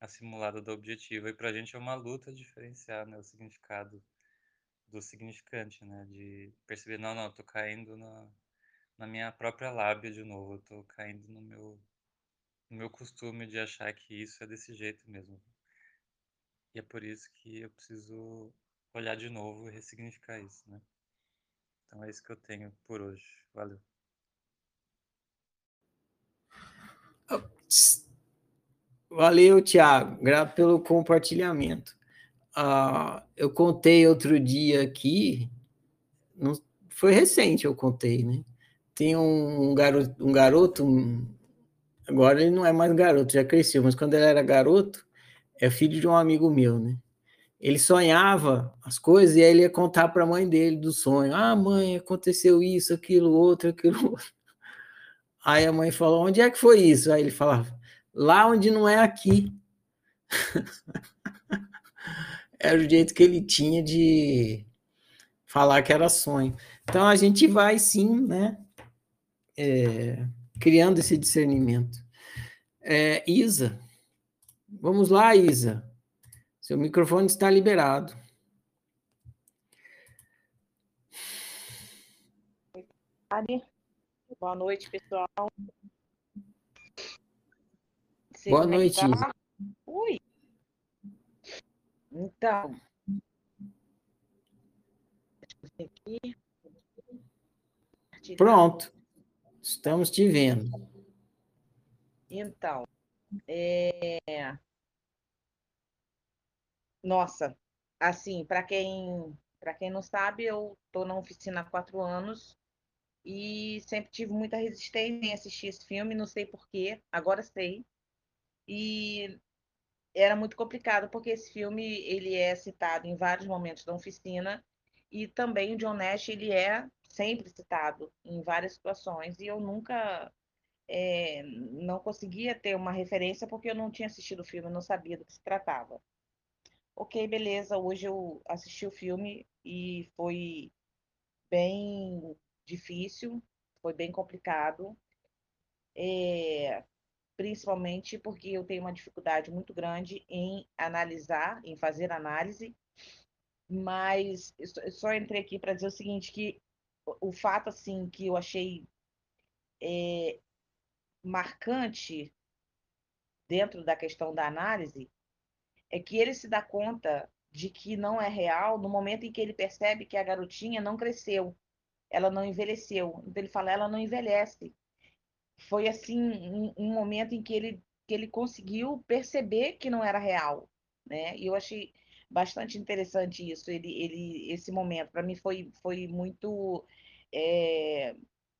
a simulada do objetivo. E para a gente é uma luta diferenciar né, o significado do significante, né? De perceber, não, não, eu tô caindo na, na minha própria lábia de novo, eu tô caindo no meu o meu costume de achar que isso é desse jeito mesmo. E é por isso que eu preciso olhar de novo e ressignificar isso, né? Então é isso que eu tenho por hoje. Valeu. Valeu, Tiago. Grato pelo compartilhamento. Uh, eu contei outro dia aqui, não, foi recente eu contei, né? Tem um garoto, um garoto Agora ele não é mais garoto, já cresceu, mas quando ele era garoto, é filho de um amigo meu, né? Ele sonhava as coisas e aí ele ia contar para a mãe dele do sonho. Ah, mãe, aconteceu isso, aquilo, outro, aquilo. Aí a mãe falou: Onde é que foi isso? Aí ele falava: Lá onde não é aqui. era o jeito que ele tinha de falar que era sonho. Então a gente vai sim, né? É, criando esse discernimento. É, Isa, vamos lá, Isa. Seu microfone está liberado. Boa noite, pessoal. Boa noite? Isa. Ui. Então, Pronto. Estamos te vendo. Então, é... nossa, assim, para quem para quem não sabe, eu estou na oficina há quatro anos e sempre tive muita resistência em assistir esse filme, não sei porquê, agora sei. E era muito complicado, porque esse filme ele é citado em vários momentos da oficina e também o John Nash ele é sempre citado em várias situações e eu nunca é, não conseguia ter uma referência porque eu não tinha assistido o filme, não sabia do que se tratava. Ok, beleza, hoje eu assisti o filme e foi bem difícil, foi bem complicado, é, principalmente porque eu tenho uma dificuldade muito grande em analisar, em fazer análise, mas só entrei aqui para dizer o seguinte, que o fato assim que eu achei é, marcante dentro da questão da análise é que ele se dá conta de que não é real no momento em que ele percebe que a garotinha não cresceu, ela não envelheceu. Então ele fala, ela não envelhece. Foi assim um, um momento em que ele que ele conseguiu perceber que não era real, né? E eu achei bastante interessante isso. Ele, ele esse momento para mim foi foi muito é,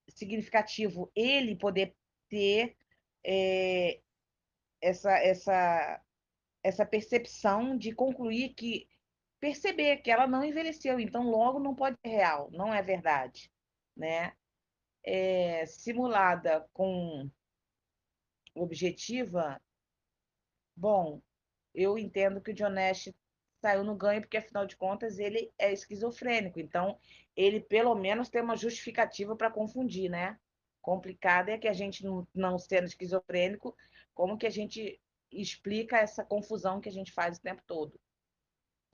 significativo. Ele poder ter é, essa, essa, essa percepção de concluir que perceber que ela não envelheceu, então logo não pode ser real, não é verdade, né? É, simulada com objetiva, bom, eu entendo que o John Nash saiu no ganho porque afinal de contas ele é esquizofrênico, então ele pelo menos tem uma justificativa para confundir, né? complicada é que a gente, não, não sendo esquizofrênico, como que a gente explica essa confusão que a gente faz o tempo todo.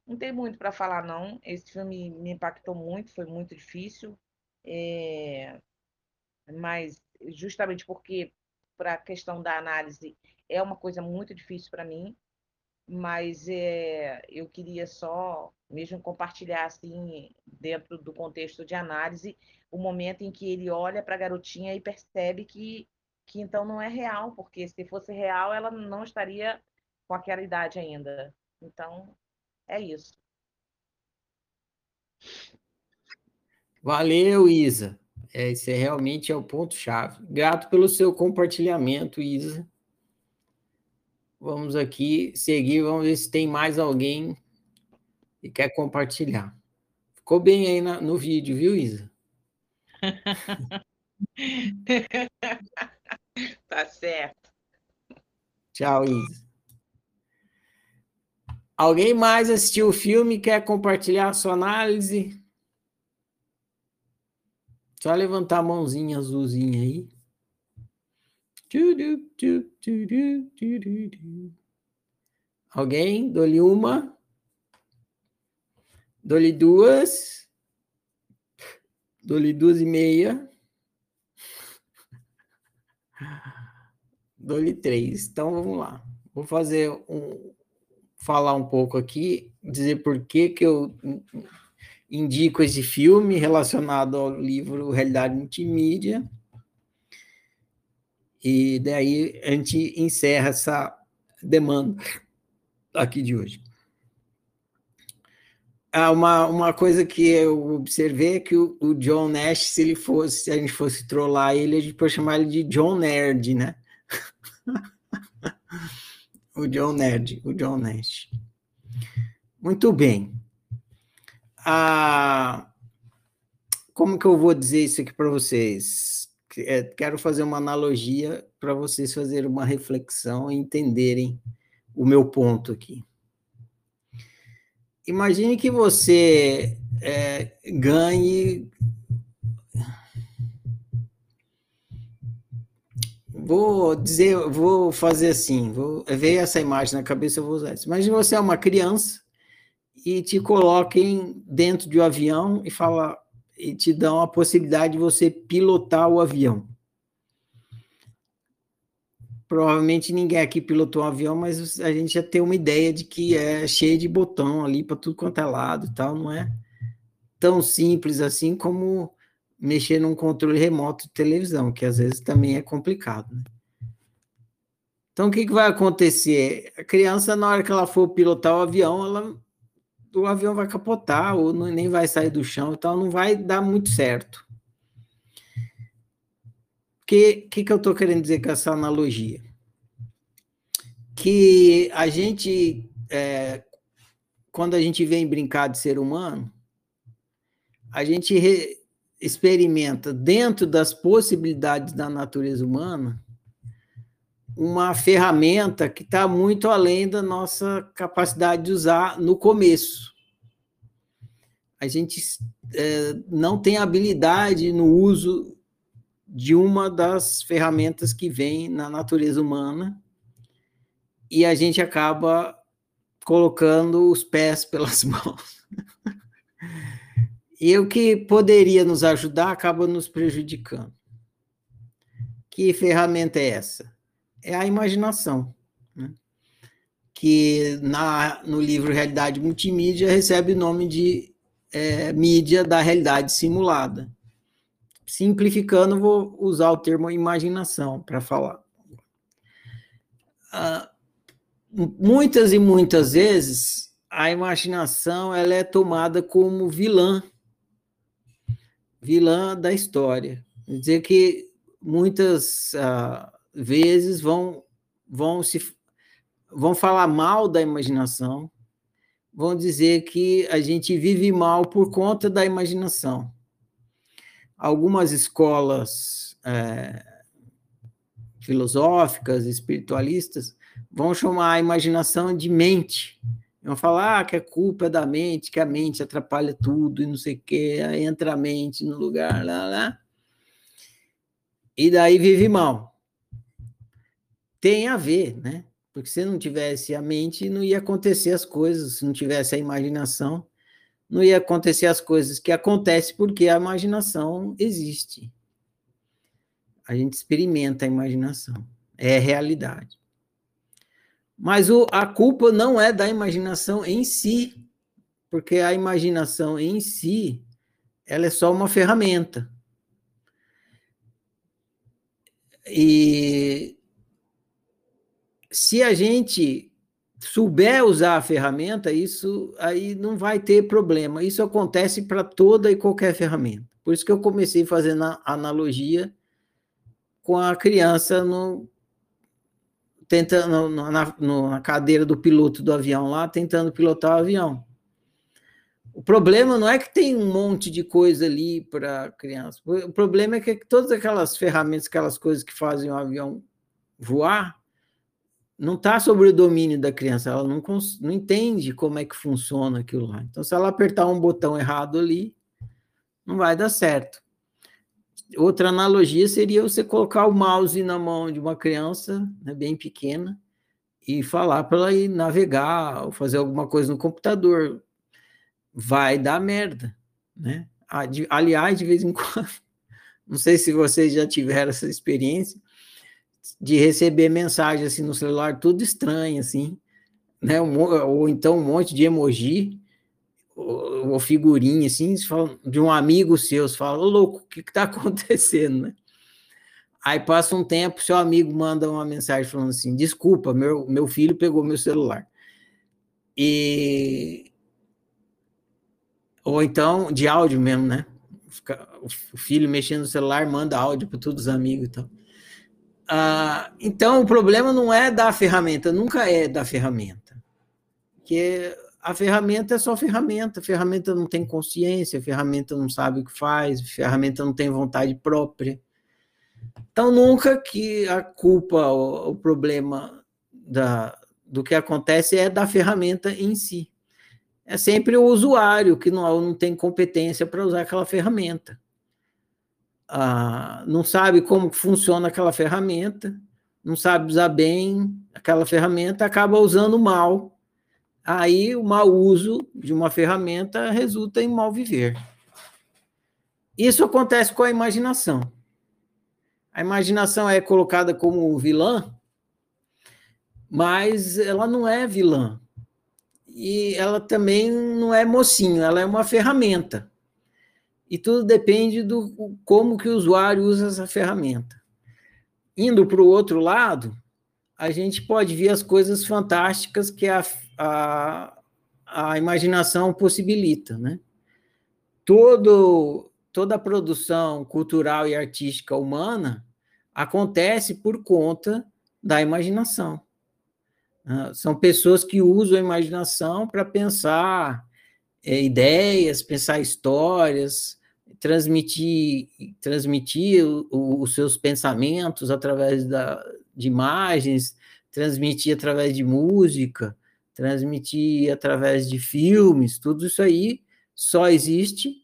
Não tem muito para falar, não. Esse filme me impactou muito, foi muito difícil. É... Mas justamente porque, para a questão da análise, é uma coisa muito difícil para mim. Mas é... eu queria só mesmo compartilhar, assim, dentro do contexto de análise, o momento em que ele olha para a garotinha e percebe que, que então não é real, porque se fosse real, ela não estaria com aquela idade ainda. Então, é isso. Valeu, Isa. É, esse é, realmente é o ponto-chave. Grato pelo seu compartilhamento, Isa. Vamos aqui seguir, vamos ver se tem mais alguém que quer compartilhar. Ficou bem aí na, no vídeo, viu, Isa? tá certo. Tchau, Isa. Alguém mais assistiu o filme e quer compartilhar a sua análise? Só levantar a mãozinha azulzinha aí. Alguém? Dou-lhe uma. Dou-lhe duas. Dou-lhe duas e meia. Dou-lhe três. Então vamos lá. Vou fazer um. Falar um pouco aqui, dizer por que, que eu indico esse filme relacionado ao livro Realidade Multimídia. E daí a gente encerra essa demanda aqui de hoje. Ah, uma, uma coisa que eu observei é que o, o, John Nash, se ele fosse, se a gente fosse trollar ele, a gente pode chamar ele de John Nerd, né? o John Nerd, o John Nash. Muito bem. Ah, como que eu vou dizer isso aqui para vocês? É, quero fazer uma analogia para vocês fazerem uma reflexão e entenderem o meu ponto aqui. Imagine que você é, ganhe. Vou dizer, vou fazer assim, vou ver essa imagem na cabeça, eu vou usar isso. Imagine você é uma criança e te coloquem dentro de um avião e fala e te dão a possibilidade de você pilotar o avião provavelmente ninguém aqui pilotou um avião, mas a gente já tem uma ideia de que é cheio de botão ali para tudo quanto é lado e tal, não é tão simples assim como mexer num controle remoto de televisão, que às vezes também é complicado. Né? Então, o que, que vai acontecer? A criança, na hora que ela for pilotar o avião, ela, o avião vai capotar ou não, nem vai sair do chão e tal, não vai dar muito certo que, que, que eu estou querendo dizer com essa analogia? Que a gente, é, quando a gente vem brincar de ser humano, a gente re, experimenta dentro das possibilidades da natureza humana uma ferramenta que está muito além da nossa capacidade de usar no começo. A gente é, não tem habilidade no uso de uma das ferramentas que vem na natureza humana e a gente acaba colocando os pés pelas mãos. e o que poderia nos ajudar acaba nos prejudicando. Que ferramenta é essa? É a imaginação, né? que na, no livro Realidade Multimídia recebe o nome de é, mídia da realidade simulada simplificando, vou usar o termo imaginação para falar. Ah, muitas e muitas vezes a imaginação ela é tomada como vilã, vilã da história. Quer dizer que muitas ah, vezes vão vão se vão falar mal da imaginação, vão dizer que a gente vive mal por conta da imaginação algumas escolas é, filosóficas, espiritualistas, vão chamar a imaginação de mente. Vão falar ah, que a culpa é da mente, que a mente atrapalha tudo e não sei o quê, entra a mente no lugar, lá, lá. E daí vive mal. Tem a ver, né? Porque se não tivesse a mente, não ia acontecer as coisas, se não tivesse a imaginação, não ia acontecer as coisas que acontecem porque a imaginação existe. A gente experimenta a imaginação, é realidade. Mas o, a culpa não é da imaginação em si, porque a imaginação em si, ela é só uma ferramenta. E se a gente souber usar a ferramenta, isso aí não vai ter problema. Isso acontece para toda e qualquer ferramenta. Por isso que eu comecei fazendo a analogia com a criança no tentando na, na cadeira do piloto do avião lá, tentando pilotar o avião. O problema não é que tem um monte de coisa ali para criança. O problema é que todas aquelas ferramentas, aquelas coisas que fazem o avião voar, não está sobre o domínio da criança, ela não, não entende como é que funciona aquilo lá. Então, se ela apertar um botão errado ali, não vai dar certo. Outra analogia seria você colocar o mouse na mão de uma criança né, bem pequena e falar para ela ir navegar ou fazer alguma coisa no computador. Vai dar merda, né? Aliás, de vez em quando, não sei se vocês já tiveram essa experiência, de receber mensagem assim no celular, tudo estranho, assim, né? Ou então um monte de emoji, ou, ou figurinha, assim, de um amigo seu, você fala, ô louco, o que está acontecendo, né? Aí passa um tempo, seu amigo manda uma mensagem falando assim: desculpa, meu, meu filho pegou meu celular. E. Ou então, de áudio mesmo, né? O filho mexendo no celular manda áudio para todos os amigos e tal. Ah, então, o problema não é da ferramenta, nunca é da ferramenta. Porque a ferramenta é só ferramenta, a ferramenta não tem consciência, a ferramenta não sabe o que faz, a ferramenta não tem vontade própria. Então, nunca que a culpa, o, o problema da, do que acontece é da ferramenta em si. É sempre o usuário que não, não tem competência para usar aquela ferramenta ah, não sabe como funciona aquela ferramenta, não sabe usar bem aquela ferramenta, acaba usando mal. Aí o mau uso de uma ferramenta resulta em mal viver. Isso acontece com a imaginação. A imaginação é colocada como vilã, mas ela não é vilã. E ela também não é mocinho, ela é uma ferramenta e tudo depende do como que o usuário usa essa ferramenta. Indo para o outro lado, a gente pode ver as coisas fantásticas que a, a, a imaginação possibilita, né? Todo, toda a produção cultural e artística humana acontece por conta da imaginação. Ah, são pessoas que usam a imaginação para pensar é, ideias, pensar histórias, transmitir, transmitir o, o, os seus pensamentos através da, de imagens, transmitir através de música, transmitir através de filmes, tudo isso aí só existe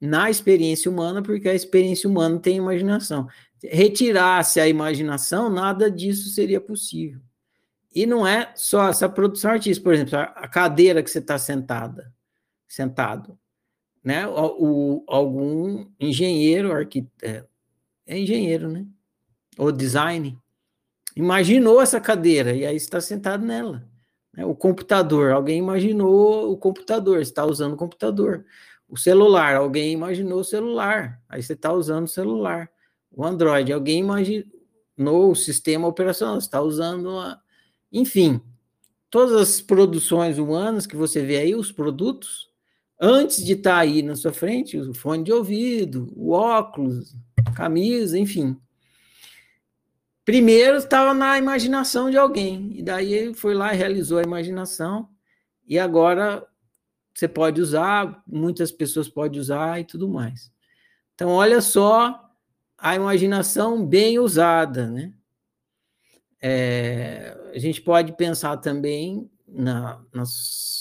na experiência humana, porque a experiência humana tem imaginação. Retirasse a imaginação, nada disso seria possível. E não é só essa produção artística, por exemplo, a cadeira que você está sentada, sentado, né? O, o, algum engenheiro, arquiteto, é, é engenheiro, né? Ou design, imaginou essa cadeira e aí está sentado nela. Né? O computador, alguém imaginou o computador, está usando o computador. O celular, alguém imaginou o celular, aí você está usando o celular. O Android, alguém imaginou o sistema operacional, está usando a, enfim, todas as produções humanas que você vê aí, os produtos, antes de estar tá aí na sua frente, o fone de ouvido, o óculos, camisa, enfim. Primeiro estava na imaginação de alguém, e daí ele foi lá e realizou a imaginação, e agora você pode usar, muitas pessoas podem usar e tudo mais. Então, olha só a imaginação bem usada, né? É, a gente pode pensar também na, nas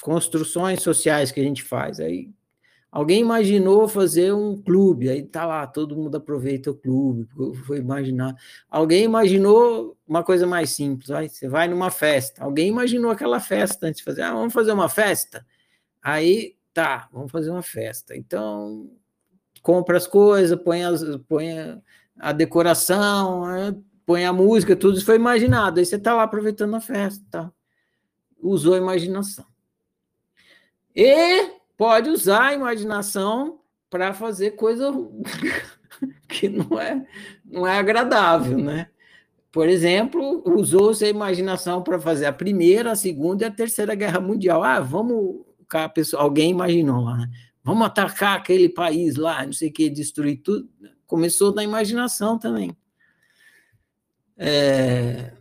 construções sociais que a gente faz. Aí alguém imaginou fazer um clube, aí tá lá, todo mundo aproveita o clube, foi imaginar. Alguém imaginou uma coisa mais simples, aí você vai numa festa, alguém imaginou aquela festa antes de fazer, ah, vamos fazer uma festa? Aí, tá, vamos fazer uma festa. Então, compra as coisas, põe, as, põe a, a decoração, né? põe a música, tudo isso foi imaginado. Aí você está lá aproveitando a festa, tá? Usou a imaginação. E pode usar a imaginação para fazer coisa que não é, não é agradável, né? Por exemplo, usou-se a imaginação para fazer a primeira, a segunda e a terceira guerra mundial. Ah, vamos, pessoa, alguém imaginou lá, né? Vamos atacar aquele país lá, não sei o que, destruir tudo. Começou na imaginação também. É,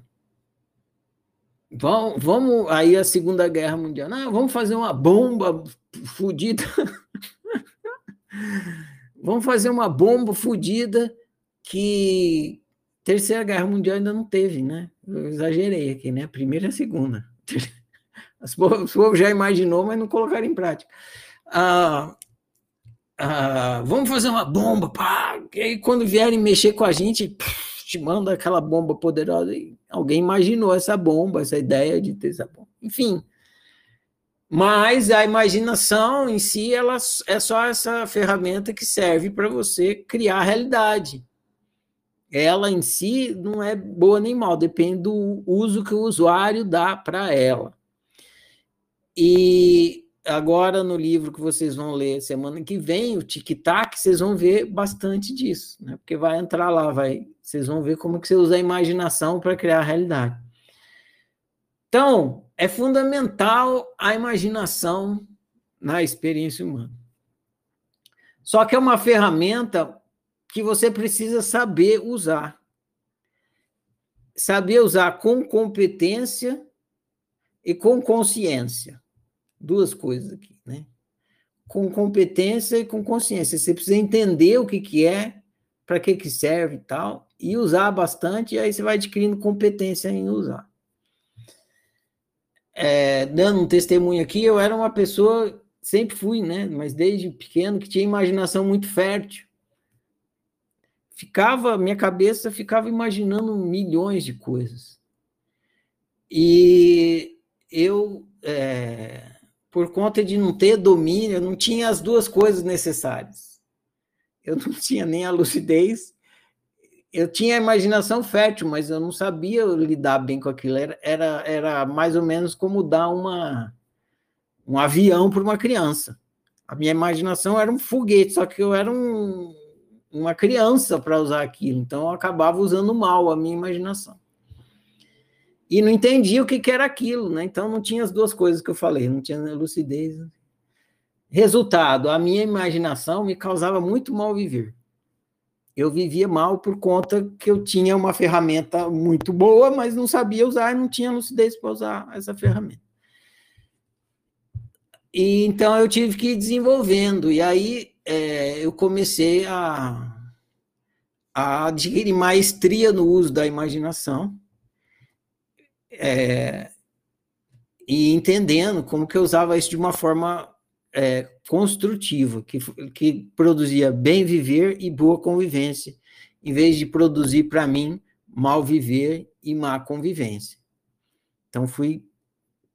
vamos, vamos aí a Segunda Guerra Mundial. Não, vamos fazer uma bomba fodida. vamos fazer uma bomba fodida que Terceira Guerra Mundial ainda não teve, né? Eu exagerei aqui, né? Primeira e segunda. O povo já imaginou, mas não colocaram em prática. Ah, ah, vamos fazer uma bomba, pá, e aí quando vierem mexer com a gente, te manda aquela bomba poderosa. E alguém imaginou essa bomba, essa ideia de ter essa bomba. Enfim. Mas a imaginação em si, ela é só essa ferramenta que serve para você criar a realidade. Ela em si não é boa nem mal, depende do uso que o usuário dá para ela. E agora no livro que vocês vão ler semana que vem, o Tic Tac, vocês vão ver bastante disso, né? Porque vai entrar lá, vai, vocês vão ver como que você usa a imaginação para criar a realidade. Então, é fundamental a imaginação na experiência humana. Só que é uma ferramenta que você precisa saber usar. Saber usar com competência e com consciência duas coisas aqui, né? Com competência e com consciência. Você precisa entender o que, que é, para que, que serve e tal, e usar bastante, e aí você vai adquirindo competência em usar. É, dando um testemunho aqui, eu era uma pessoa, sempre fui, né? Mas desde pequeno, que tinha imaginação muito fértil. Ficava, minha cabeça ficava imaginando milhões de coisas. E eu. É, por conta de não ter domínio, não tinha as duas coisas necessárias. Eu não tinha nem a lucidez, eu tinha imaginação fértil, mas eu não sabia lidar bem com aquilo. Era, era, era mais ou menos como dar uma, um avião para uma criança. A minha imaginação era um foguete, só que eu era um, uma criança para usar aquilo, então eu acabava usando mal a minha imaginação e não entendia o que, que era aquilo, né? Então não tinha as duas coisas que eu falei, não tinha lucidez. Resultado, a minha imaginação me causava muito mal viver. Eu vivia mal por conta que eu tinha uma ferramenta muito boa, mas não sabia usar e não tinha lucidez para usar essa ferramenta. E então eu tive que ir desenvolvendo. E aí é, eu comecei a, a adquirir maestria no uso da imaginação é, e entendendo como que eu usava isso de uma forma é, construtiva, que, que produzia bem viver e boa convivência, em vez de produzir para mim mal viver e má convivência. Então, fui,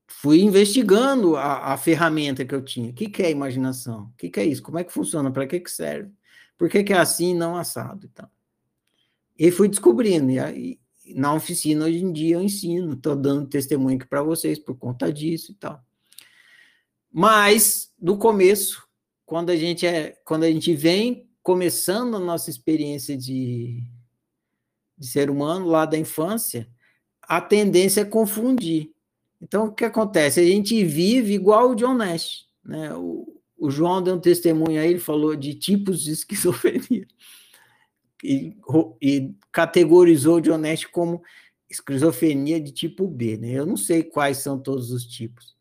fui investigando a, a ferramenta que eu tinha. O que, que é imaginação? O que, que é isso? Como é que funciona? Para que, que serve? Por que, que é assim e não assado? Então, e fui descobrindo. E, aí, na oficina, hoje em dia, eu ensino, estou dando testemunho aqui para vocês por conta disso e tal. Mas, no começo, quando a gente é, quando a gente vem começando a nossa experiência de, de ser humano lá da infância, a tendência é confundir. Então, o que acontece? A gente vive igual o John Nash. Né? O, o João deu um testemunho aí, ele falou de tipos de esquizofrenia. E, e categorizou o John Nash como esquizofrenia de tipo B. Né? Eu não sei quais são todos os tipos.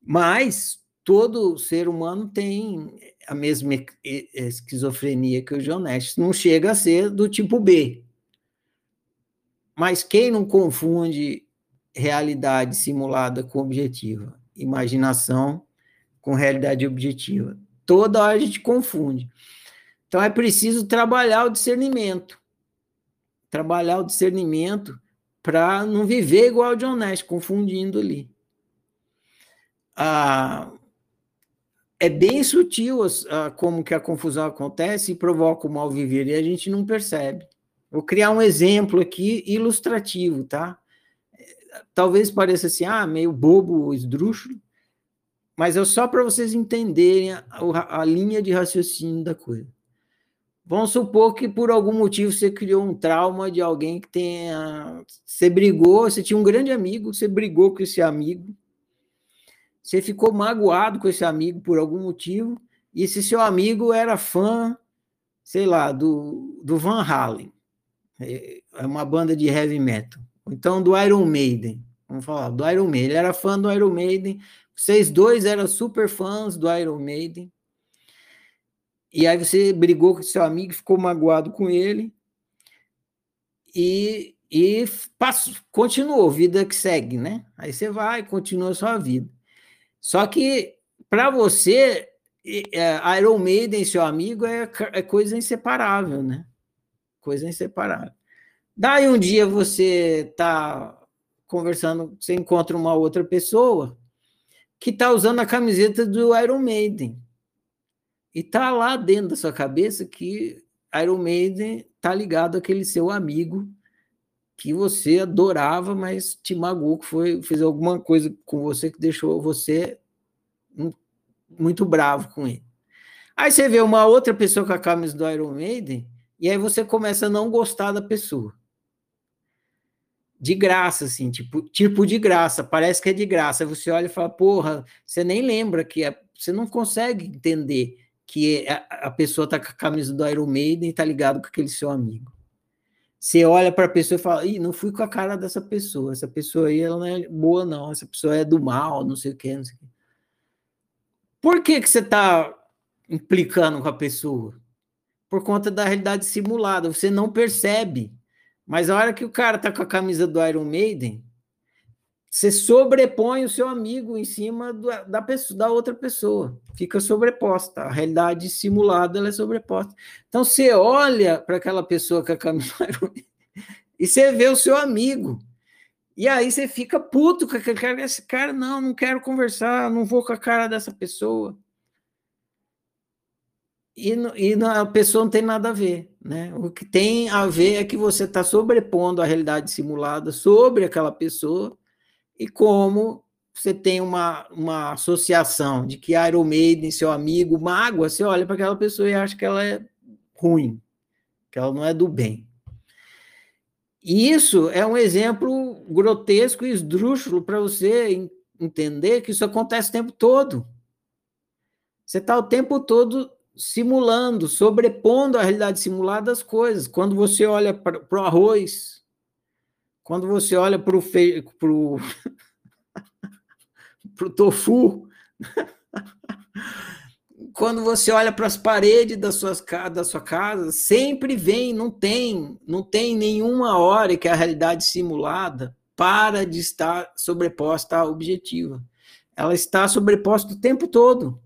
Mas todo ser humano tem a mesma esquizofrenia que o Nash. Não chega a ser do tipo B, mas quem não confunde realidade simulada com objetiva? Imaginação com realidade objetiva. Toda hora a gente confunde. Então é preciso trabalhar o discernimento. Trabalhar o discernimento para não viver igual o John confundindo ali. Ah, é bem sutil como que a confusão acontece e provoca o mal viver, e a gente não percebe. Vou criar um exemplo aqui ilustrativo, tá? Talvez pareça assim, ah, meio bobo, esdrúxulo, mas é só para vocês entenderem a, a, linha de raciocínio da coisa. Vamos supor que por algum motivo você criou um trauma de alguém que tenha. Você brigou, você tinha um grande amigo, você brigou com esse amigo, você ficou magoado com esse amigo por algum motivo, e esse seu amigo era fã, sei lá, do, do Van Halen. É, é uma banda de heavy metal. Então, do Iron Maiden. Vamos falar, do Iron Maiden. Ele era fã do Iron Maiden. Vocês dois eram super fãs do Iron Maiden. E aí você brigou com seu amigo, ficou magoado com ele. E, e passou, continuou, vida que segue, né? Aí você vai, continua a sua vida. Só que, para você, é, Iron Maiden, seu amigo, é, é coisa inseparável, né? coisa inseparável. Daí um dia você está conversando, você encontra uma outra pessoa que está usando a camiseta do Iron Maiden. E está lá dentro da sua cabeça que Iron Maiden está ligado àquele seu amigo que você adorava, mas te magoou, que foi, fez alguma coisa com você que deixou você muito bravo com ele. Aí você vê uma outra pessoa com a camisa do Iron Maiden e aí você começa a não gostar da pessoa. De graça, assim, tipo, tipo de graça, parece que é de graça. Você olha e fala, porra, você nem lembra que é, você não consegue entender que a, a pessoa tá com a camisa do Iron Maiden e tá ligado com aquele seu amigo. Você olha para a pessoa e fala, Ih, não fui com a cara dessa pessoa, essa pessoa aí ela não é boa, não, essa pessoa é do mal, não sei o que, não sei o que. Por que, que você está implicando com a pessoa? por conta da realidade simulada. Você não percebe. Mas a hora que o cara tá com a camisa do Iron Maiden, você sobrepõe o seu amigo em cima do, da, pessoa, da outra pessoa. Fica sobreposta. A realidade simulada ela é sobreposta. Então você olha para aquela pessoa com a camisa e você vê o seu amigo. E aí você fica puto com aquele cara. Esse cara, não, não quero conversar, não vou com a cara dessa pessoa e, e a pessoa não tem nada a ver. Né? O que tem a ver é que você está sobrepondo a realidade simulada sobre aquela pessoa e como você tem uma, uma associação de que Iron Maiden, seu amigo, mágoa, você olha para aquela pessoa e acha que ela é ruim, que ela não é do bem. E isso é um exemplo grotesco e esdrúxulo para você entender que isso acontece o tempo todo. Você está o tempo todo simulando, sobrepondo a realidade simulada das coisas. Quando você olha para o arroz, quando você olha para o fe... pro... pro tofu, quando você olha para as paredes das suas, da sua casa, sempre vem, não tem, não tem nenhuma hora que a realidade simulada para de estar sobreposta à objetiva. Ela está sobreposta o tempo todo.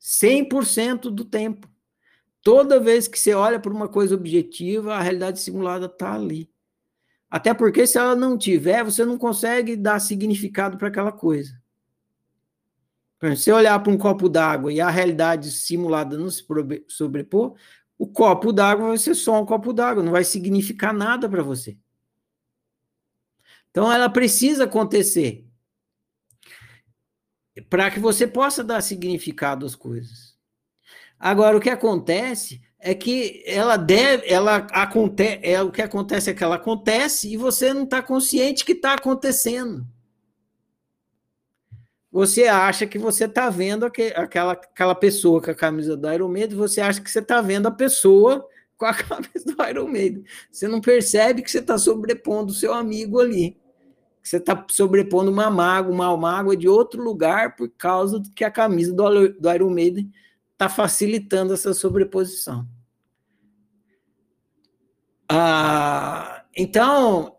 100% do tempo. Toda vez que você olha para uma coisa objetiva, a realidade simulada está ali. Até porque se ela não tiver, você não consegue dar significado para aquela coisa. Se você olhar para um copo d'água e a realidade simulada não se sobrepor, o copo d'água vai ser só um copo d'água, não vai significar nada para você. Então ela precisa acontecer para que você possa dar significado às coisas. Agora o que acontece é que ela deve, ela acontece, é o que acontece é que ela acontece e você não está consciente que está acontecendo. Você acha que você está vendo aquela, aquela pessoa com a camisa do Iron Maiden, você acha que você está vendo a pessoa com a camisa do Iron Maiden. Você não percebe que você está sobrepondo o seu amigo ali. Que você está sobrepondo uma mágoa, uma mágoa de outro lugar por causa que a camisa do, do Iron Maiden está facilitando essa sobreposição. Ah, então,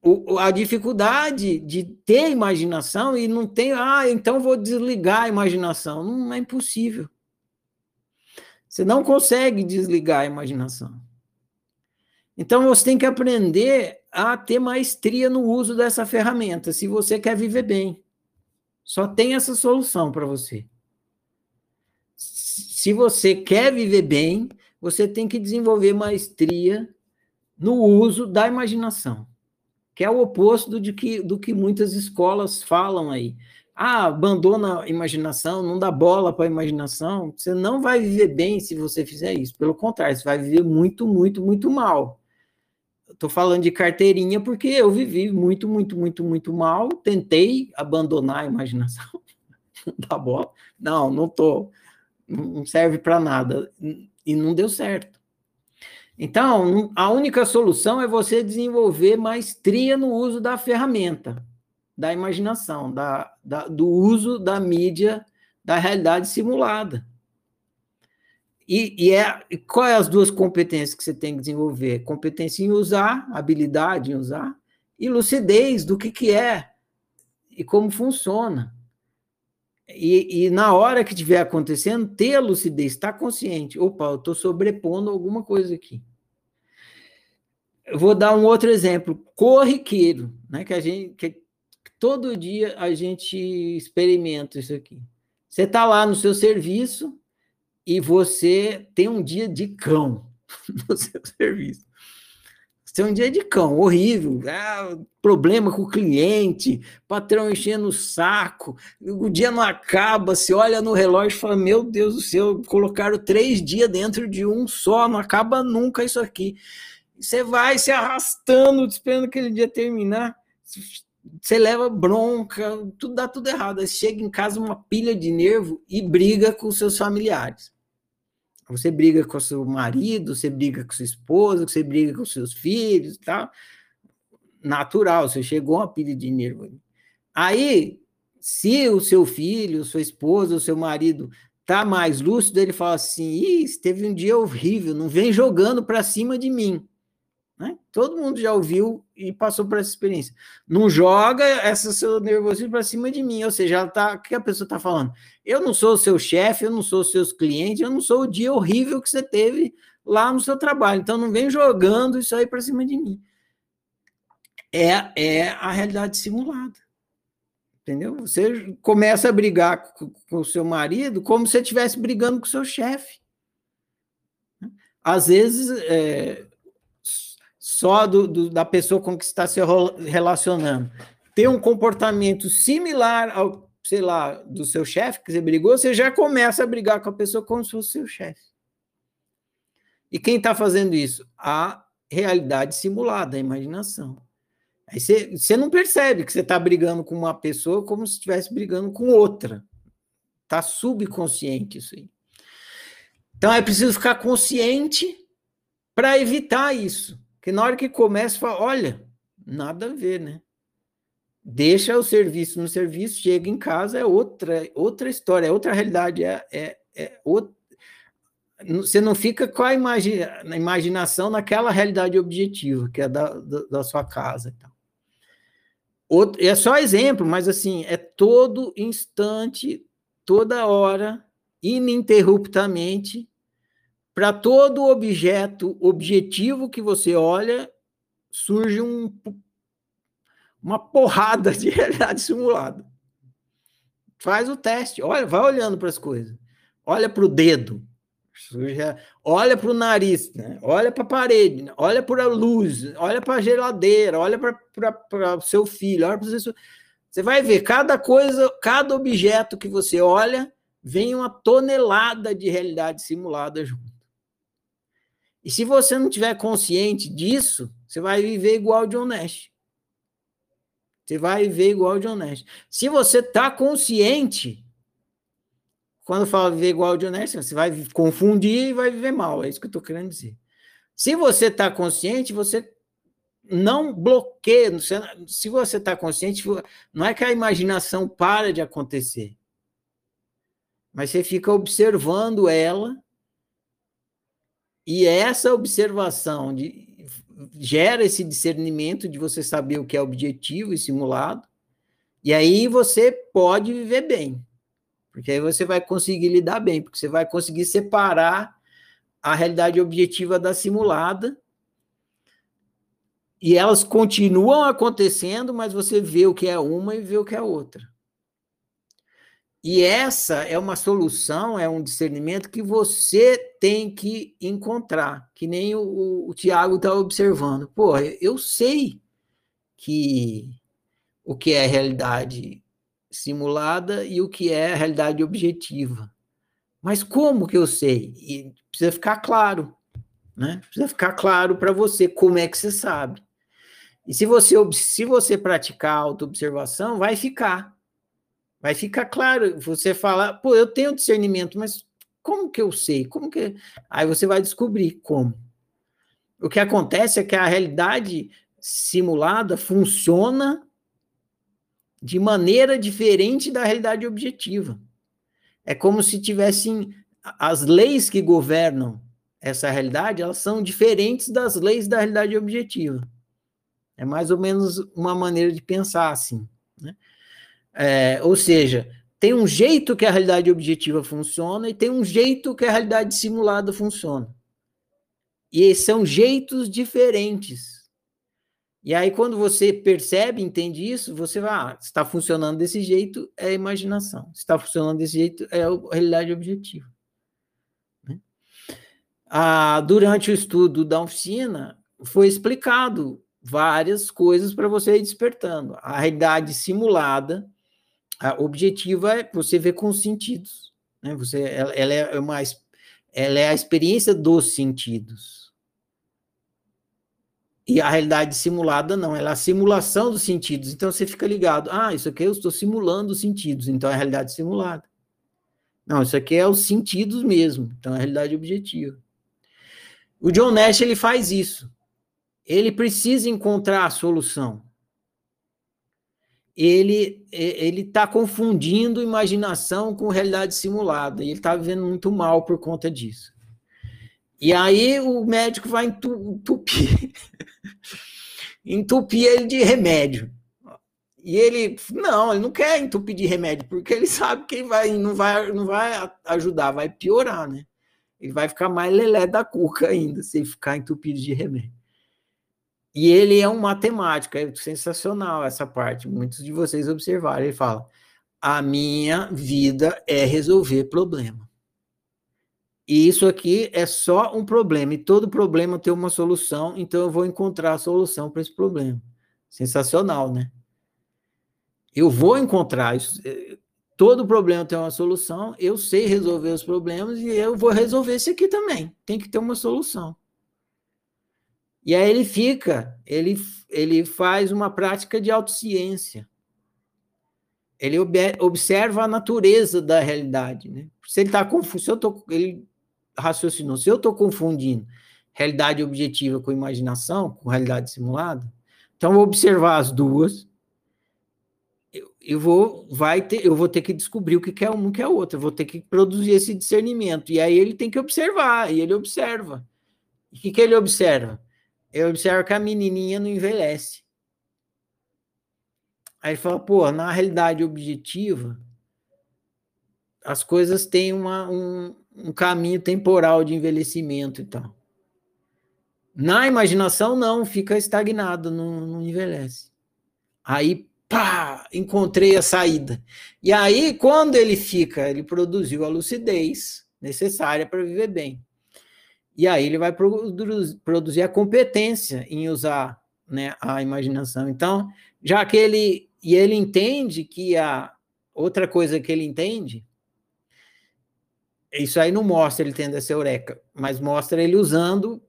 o, a dificuldade de ter imaginação e não tem, ah, então vou desligar a imaginação. Não é impossível. Você não consegue desligar a imaginação. Então você tem que aprender a ter maestria no uso dessa ferramenta, se você quer viver bem. Só tem essa solução para você se você quer viver bem, você tem que desenvolver maestria no uso da imaginação, que é o oposto de que, do que muitas escolas falam aí. Ah, abandona a imaginação, não dá bola para a imaginação. Você não vai viver bem se você fizer isso. Pelo contrário, você vai viver muito, muito, muito mal. Estou falando de carteirinha porque eu vivi muito, muito, muito, muito mal. Tentei abandonar a imaginação. Não dá bola. Não, não estou não serve para nada. E não deu certo. Então, a única solução é você desenvolver maestria no uso da ferramenta, da imaginação, da, da, do uso da mídia, da realidade simulada. E, e é, qual é as duas competências que você tem que desenvolver? Competência em usar, habilidade em usar, e lucidez do que, que é e como funciona. E, e, na hora que estiver acontecendo, ter a lucidez, estar consciente. Opa, eu estou sobrepondo alguma coisa aqui. Eu vou dar um outro exemplo, corriqueiro, né? Que a gente, que todo dia a gente experimenta isso aqui. Você está lá no seu serviço e você tem um dia de cão no seu serviço. É um dia de cão, horrível, ah, problema com o cliente, patrão enchendo o saco, o dia não acaba, você olha no relógio e fala, meu Deus do céu, colocaram três dias dentro de um só, não acaba nunca isso aqui. Você vai se arrastando, esperando aquele dia terminar, você leva bronca, tudo dá tudo errado. Aí chega em casa uma pilha de nervo e briga com seus familiares. Você briga com seu marido, você briga com sua esposa, você briga com seus filhos tal. Natural, você chegou a uma pilha de nervo. Aí, se o seu filho, sua esposa, o seu marido tá mais lúcido, ele fala assim: Ih, teve um dia horrível, não vem jogando para cima de mim. Né? Todo mundo já ouviu e passou por essa experiência. Não joga essa seu nervosismo para cima de mim. Ou seja, ela tá, o que a pessoa está falando? Eu não sou o seu chefe, eu não sou os seus clientes, eu não sou o dia horrível que você teve lá no seu trabalho. Então não vem jogando isso aí para cima de mim. É, é a realidade simulada. Entendeu? Você começa a brigar com, o seu marido como se estivesse brigando com o seu chefe. Às vezes, é, só do, do, da pessoa com que está se relacionando ter um comportamento similar ao, sei lá, do seu chefe, que você brigou, você já começa a brigar com a pessoa como se fosse seu chefe. E quem está fazendo isso? A realidade simulada, a imaginação. Aí você, você não percebe que você está brigando com uma pessoa como se estivesse brigando com outra. Está subconsciente isso aí. Então é preciso ficar consciente para evitar isso. Que na hora que começa, fala, olha, nada a ver, né? Deixa o serviço no serviço, chega em casa, é outra, outra história, é outra realidade, é, é, é outro, você não fica com a imaginação naquela realidade objetiva, que é da, da, da sua casa. Então. Outro, é só exemplo, mas assim, é todo instante, toda hora, ininterruptamente, para todo objeto objetivo que você olha, surge um, uma porrada de realidade simulada. Faz o teste, olha, vai olhando para as coisas. Olha para o dedo, olha para o nariz, né? olha para a parede, né? olha para a luz, olha para a geladeira, olha para o seu filho, olha para seu... Você vai ver cada coisa, cada objeto que você olha, vem uma tonelada de realidade simulada junto. E se você não tiver consciente disso, você vai viver igual o John Nash. Você vai viver igual o John Nash. Se você está consciente, quando fala viver igual de honesto, você vai confundir e vai viver mal. É isso que eu estou querendo dizer. Se você está consciente, você não bloqueia. Se você está consciente, não é que a imaginação para de acontecer, mas você fica observando ela e essa observação de, gera esse discernimento de você saber o que é objetivo e simulado, e aí você pode viver bem. Porque aí você vai conseguir lidar bem, porque você vai conseguir separar a realidade objetiva da simulada. E elas continuam acontecendo, mas você vê o que é uma e vê o que é outra. E essa é uma solução, é um discernimento que você tem que encontrar, que nem o, o, o Tiago está observando. Pô, eu sei que o que é realidade simulada e o que é realidade objetiva. Mas como que eu sei? E precisa ficar claro, né? Precisa ficar claro para você como é que você sabe. E se você se você praticar autoobservação, vai ficar. Vai ficar claro. Você fala, pô, eu tenho discernimento, mas como que eu sei? Como que Aí você vai descobrir como. O que acontece é que a realidade simulada funciona de maneira diferente da realidade objetiva. É como se tivessem as leis que governam essa realidade, elas são diferentes das leis da realidade objetiva. É mais ou menos uma maneira de pensar assim. Né? É, ou seja, tem um jeito que a realidade objetiva funciona e tem um jeito que a realidade simulada funciona. E são jeitos diferentes. E aí, quando você percebe, entende isso, você vai, ah, está funcionando desse jeito, é imaginação. Está funcionando desse jeito, é a realidade objetiva. Né? Ah, durante o estudo da oficina, foi explicado várias coisas para você ir despertando. A realidade simulada, objetiva é você ver com os sentidos. Né? Você, ela, ela é uma, ela é a experiência dos sentidos. E a realidade simulada não, ela é a simulação dos sentidos. Então você fica ligado, ah, isso aqui eu estou simulando os sentidos, então é a realidade simulada. Não, isso aqui é os sentidos mesmo, então é a realidade objetiva. O John Nash ele faz isso. Ele precisa encontrar a solução. Ele ele está confundindo imaginação com realidade simulada e ele está vivendo muito mal por conta disso. E aí o médico vai entupir, entupir ele de remédio. E ele, não, ele não quer entupir de remédio, porque ele sabe que ele vai, não, vai, não vai ajudar, vai piorar, né? Ele vai ficar mais lelé da cuca ainda, se ele ficar entupido de remédio. E ele é um matemático, é sensacional essa parte. Muitos de vocês observaram. Ele fala: a minha vida é resolver problema. E isso aqui é só um problema, e todo problema tem uma solução, então eu vou encontrar a solução para esse problema. Sensacional, né? Eu vou encontrar isso. Eh, todo problema tem uma solução, eu sei resolver os problemas e eu vou resolver esse aqui também. Tem que ter uma solução. E aí ele fica, ele, ele faz uma prática de autociência. Ele observa a natureza da realidade, né? Se ele está tô, ele raciocinou, se eu estou confundindo realidade objetiva com imaginação, com realidade simulada, então vou observar as duas eu, eu, vou, vai ter, eu vou ter que descobrir o que é um, o que é outro, eu vou ter que produzir esse discernimento. E aí ele tem que observar, e ele observa. E o que, que ele observa? Ele observa que a menininha não envelhece. Aí fala, pô, na realidade objetiva, as coisas têm uma, um, um caminho temporal de envelhecimento e tal. Na imaginação, não, fica estagnado, não, não envelhece. Aí pá, encontrei a saída. E aí, quando ele fica, ele produziu a lucidez necessária para viver bem. E aí ele vai produzir a competência em usar né, a imaginação. Então, já que ele e ele entende que a outra coisa que ele entende, isso aí não mostra ele tendo essa eureka, mas mostra ele usando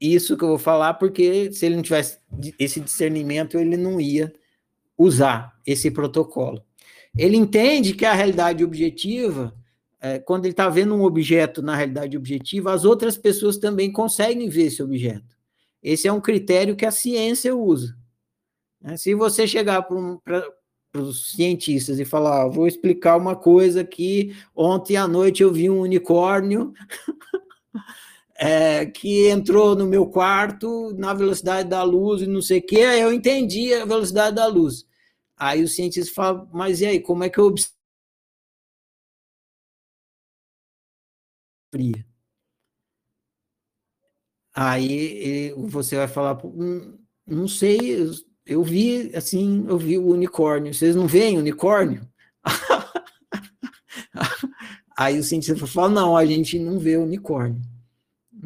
isso que eu vou falar, porque se ele não tivesse esse discernimento, ele não ia usar esse protocolo. Ele entende que a realidade objetiva, é, quando ele está vendo um objeto na realidade objetiva, as outras pessoas também conseguem ver esse objeto. Esse é um critério que a ciência usa. Né? Se você chegar para os cientistas e falar: vou explicar uma coisa que ontem à noite eu vi um unicórnio é, que entrou no meu quarto na velocidade da luz e não sei o que, eu entendi a velocidade da luz. Aí o cientista fala, mas e aí, como é que eu fria? Aí você vai falar, hum, não sei, eu vi assim, eu vi o unicórnio. Vocês não veem unicórnio? Aí o cientista fala, não, a gente não vê unicórnio.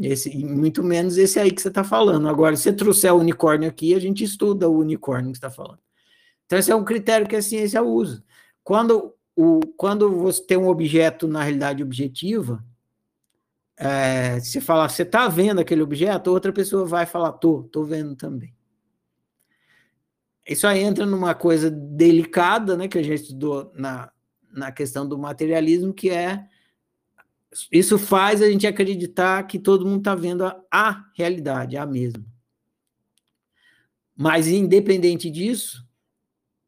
Esse, muito menos esse aí que você está falando. Agora, se você trouxer o unicórnio aqui, a gente estuda o unicórnio que está falando. Então, esse é um critério que a ciência usa. Quando, o, quando você tem um objeto na realidade objetiva, é, você fala, você está vendo aquele objeto, outra pessoa vai falar, tô, tô vendo também. Isso aí entra numa coisa delicada, né, que a gente estudou na, na questão do materialismo, que é isso faz a gente acreditar que todo mundo está vendo a, a, realidade, a mesma. Mas, independente disso,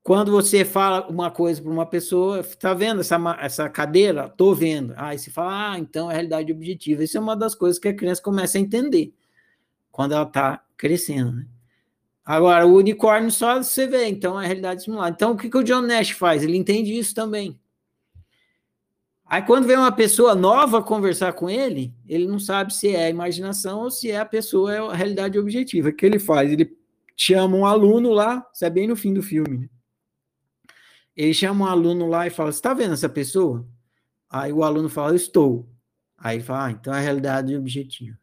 quando você fala uma coisa para uma pessoa, está vendo essa, essa cadeira? Estou vendo. Aí você fala, ah, então é realidade objetiva. Isso é uma das coisas que a criança começa a entender quando ela está crescendo. Né? Agora, o unicórnio só você vê, então é realidade simulada. Então, o que, que o John Nash faz? Ele entende isso também. Aí quando vem uma pessoa nova conversar com ele, ele não sabe se é a imaginação ou se é a pessoa, é a realidade objetiva. O que ele faz? Ele chama um aluno lá, isso é bem no fim do filme, né? Ele chama um aluno lá e fala: Você está vendo essa pessoa? Aí o aluno fala: estou. Aí ele fala: ah, então é a realidade objetiva.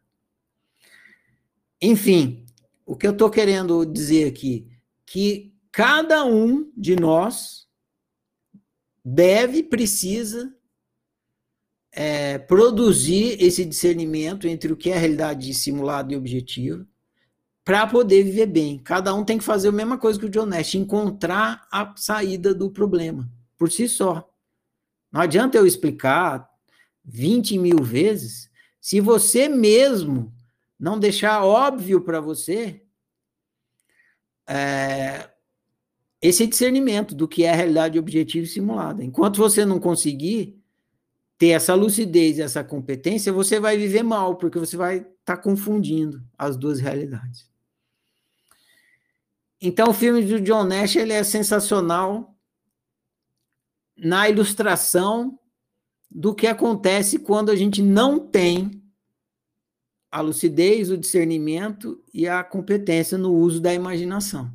Enfim, o que eu estou querendo dizer aqui, que cada um de nós deve, precisa é, produzir esse discernimento entre o que é realidade simulada e objetiva para poder viver bem. Cada um tem que fazer a mesma coisa que o John Nash, encontrar a saída do problema por si só. Não adianta eu explicar 20 mil vezes se você mesmo não deixar óbvio para você é, esse discernimento do que é a realidade objetiva e simulada. Enquanto você não conseguir, ter essa lucidez e essa competência, você vai viver mal, porque você vai estar tá confundindo as duas realidades. Então, o filme do John Nash ele é sensacional na ilustração do que acontece quando a gente não tem a lucidez, o discernimento e a competência no uso da imaginação.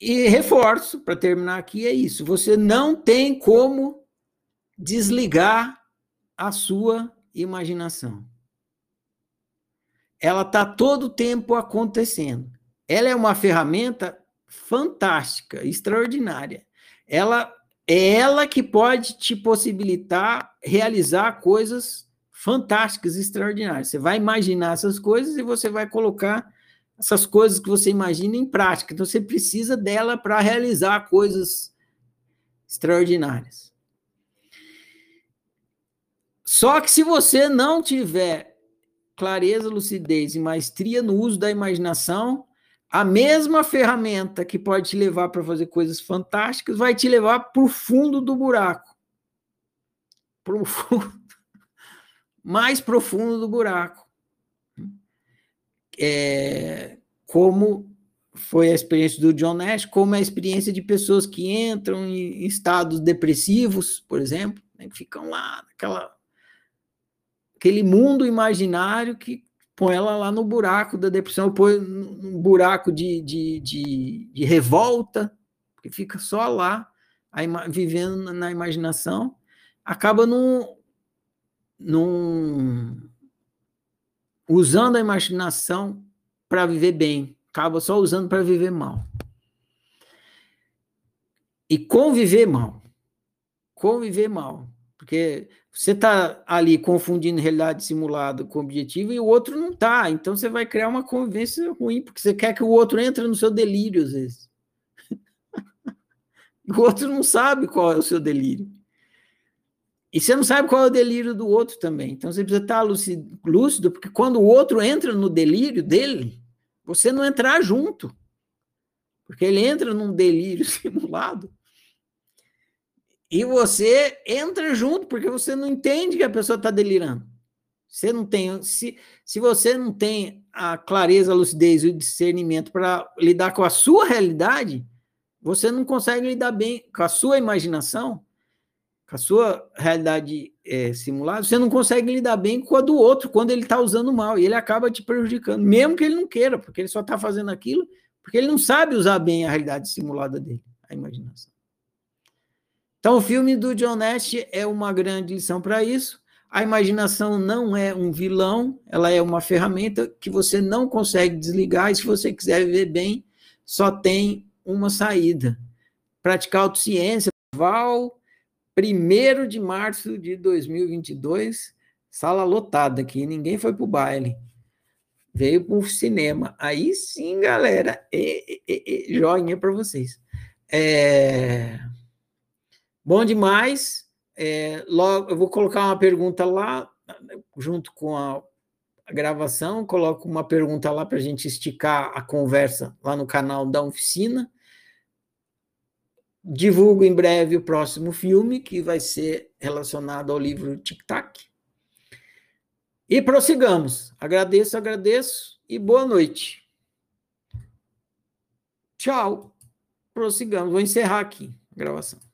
E reforço, para terminar aqui, é isso: você não tem como desligar a sua imaginação. Ela está todo o tempo acontecendo. Ela é uma ferramenta fantástica, extraordinária. Ela é ela que pode te possibilitar realizar coisas fantásticas, extraordinárias. Você vai imaginar essas coisas e você vai colocar essas coisas que você imagina em prática. Então você precisa dela para realizar coisas extraordinárias. Só que se você não tiver clareza, lucidez e maestria no uso da imaginação, A mesma ferramenta que pode te levar para fazer coisas fantásticas vai te levar para o fundo do buraco. Para o fundo, mais profundo do buraco. É, como foi a experiência do John Nash, como é a experiência de pessoas que entram em estados depressivos, por exemplo, né, que ficam lá naquela aquele mundo imaginário que põe ela lá no buraco da depressão, põe num buraco de, de, de, de revolta, que fica só lá, vivendo na imaginação, acaba num, num usando a imaginação para viver bem, acaba só usando para viver mal. E conviver mal. Conviver mal. Porque você está ali confundindo realidade simulada com objetivo e o outro não está. Então você vai criar uma convivência ruim, porque você quer que o outro entre no seu delírio, às vezes. o outro não sabe qual é o seu delírio. E você não sabe qual é o delírio do outro também. Então você precisa estar lúcido, porque quando o outro entra no delírio dele, você não entrar junto. Porque ele entra num delírio simulado e você entra junto, porque você não entende que a pessoa está delirando. Você não tem, se, se você não tem a clareza, a lucidez e o discernimento para lidar com a sua realidade, você não consegue lidar bem com a sua imaginação, com a sua realidade é, simulada, você não consegue lidar bem com a do outro quando ele está usando mal, e ele acaba te prejudicando, mesmo que ele não queira, porque ele só está fazendo aquilo porque ele não sabe usar bem a realidade simulada dele, a imaginação. Então, o filme do John Nash é uma grande lição para isso. A imaginação não é um vilão, ela é uma ferramenta que você não consegue desligar, e se você quiser viver bem, só tem uma saída. Praticar autociência, Val, 1 de março de 2022, sala lotada aqui, ninguém foi para o baile. Veio para o cinema. Aí sim, galera, e, e, e, joinha para vocês. É... Bom demais. É, logo, eu vou colocar uma pergunta lá, junto com a, a gravação, coloco uma pergunta lá para a gente esticar a conversa lá no canal da oficina. Divulgo em breve o próximo filme, que vai ser relacionado ao livro Tic Tac. E prossigamos. Agradeço, agradeço e boa noite. Tchau. Prossigamos. Vou encerrar aqui a gravação.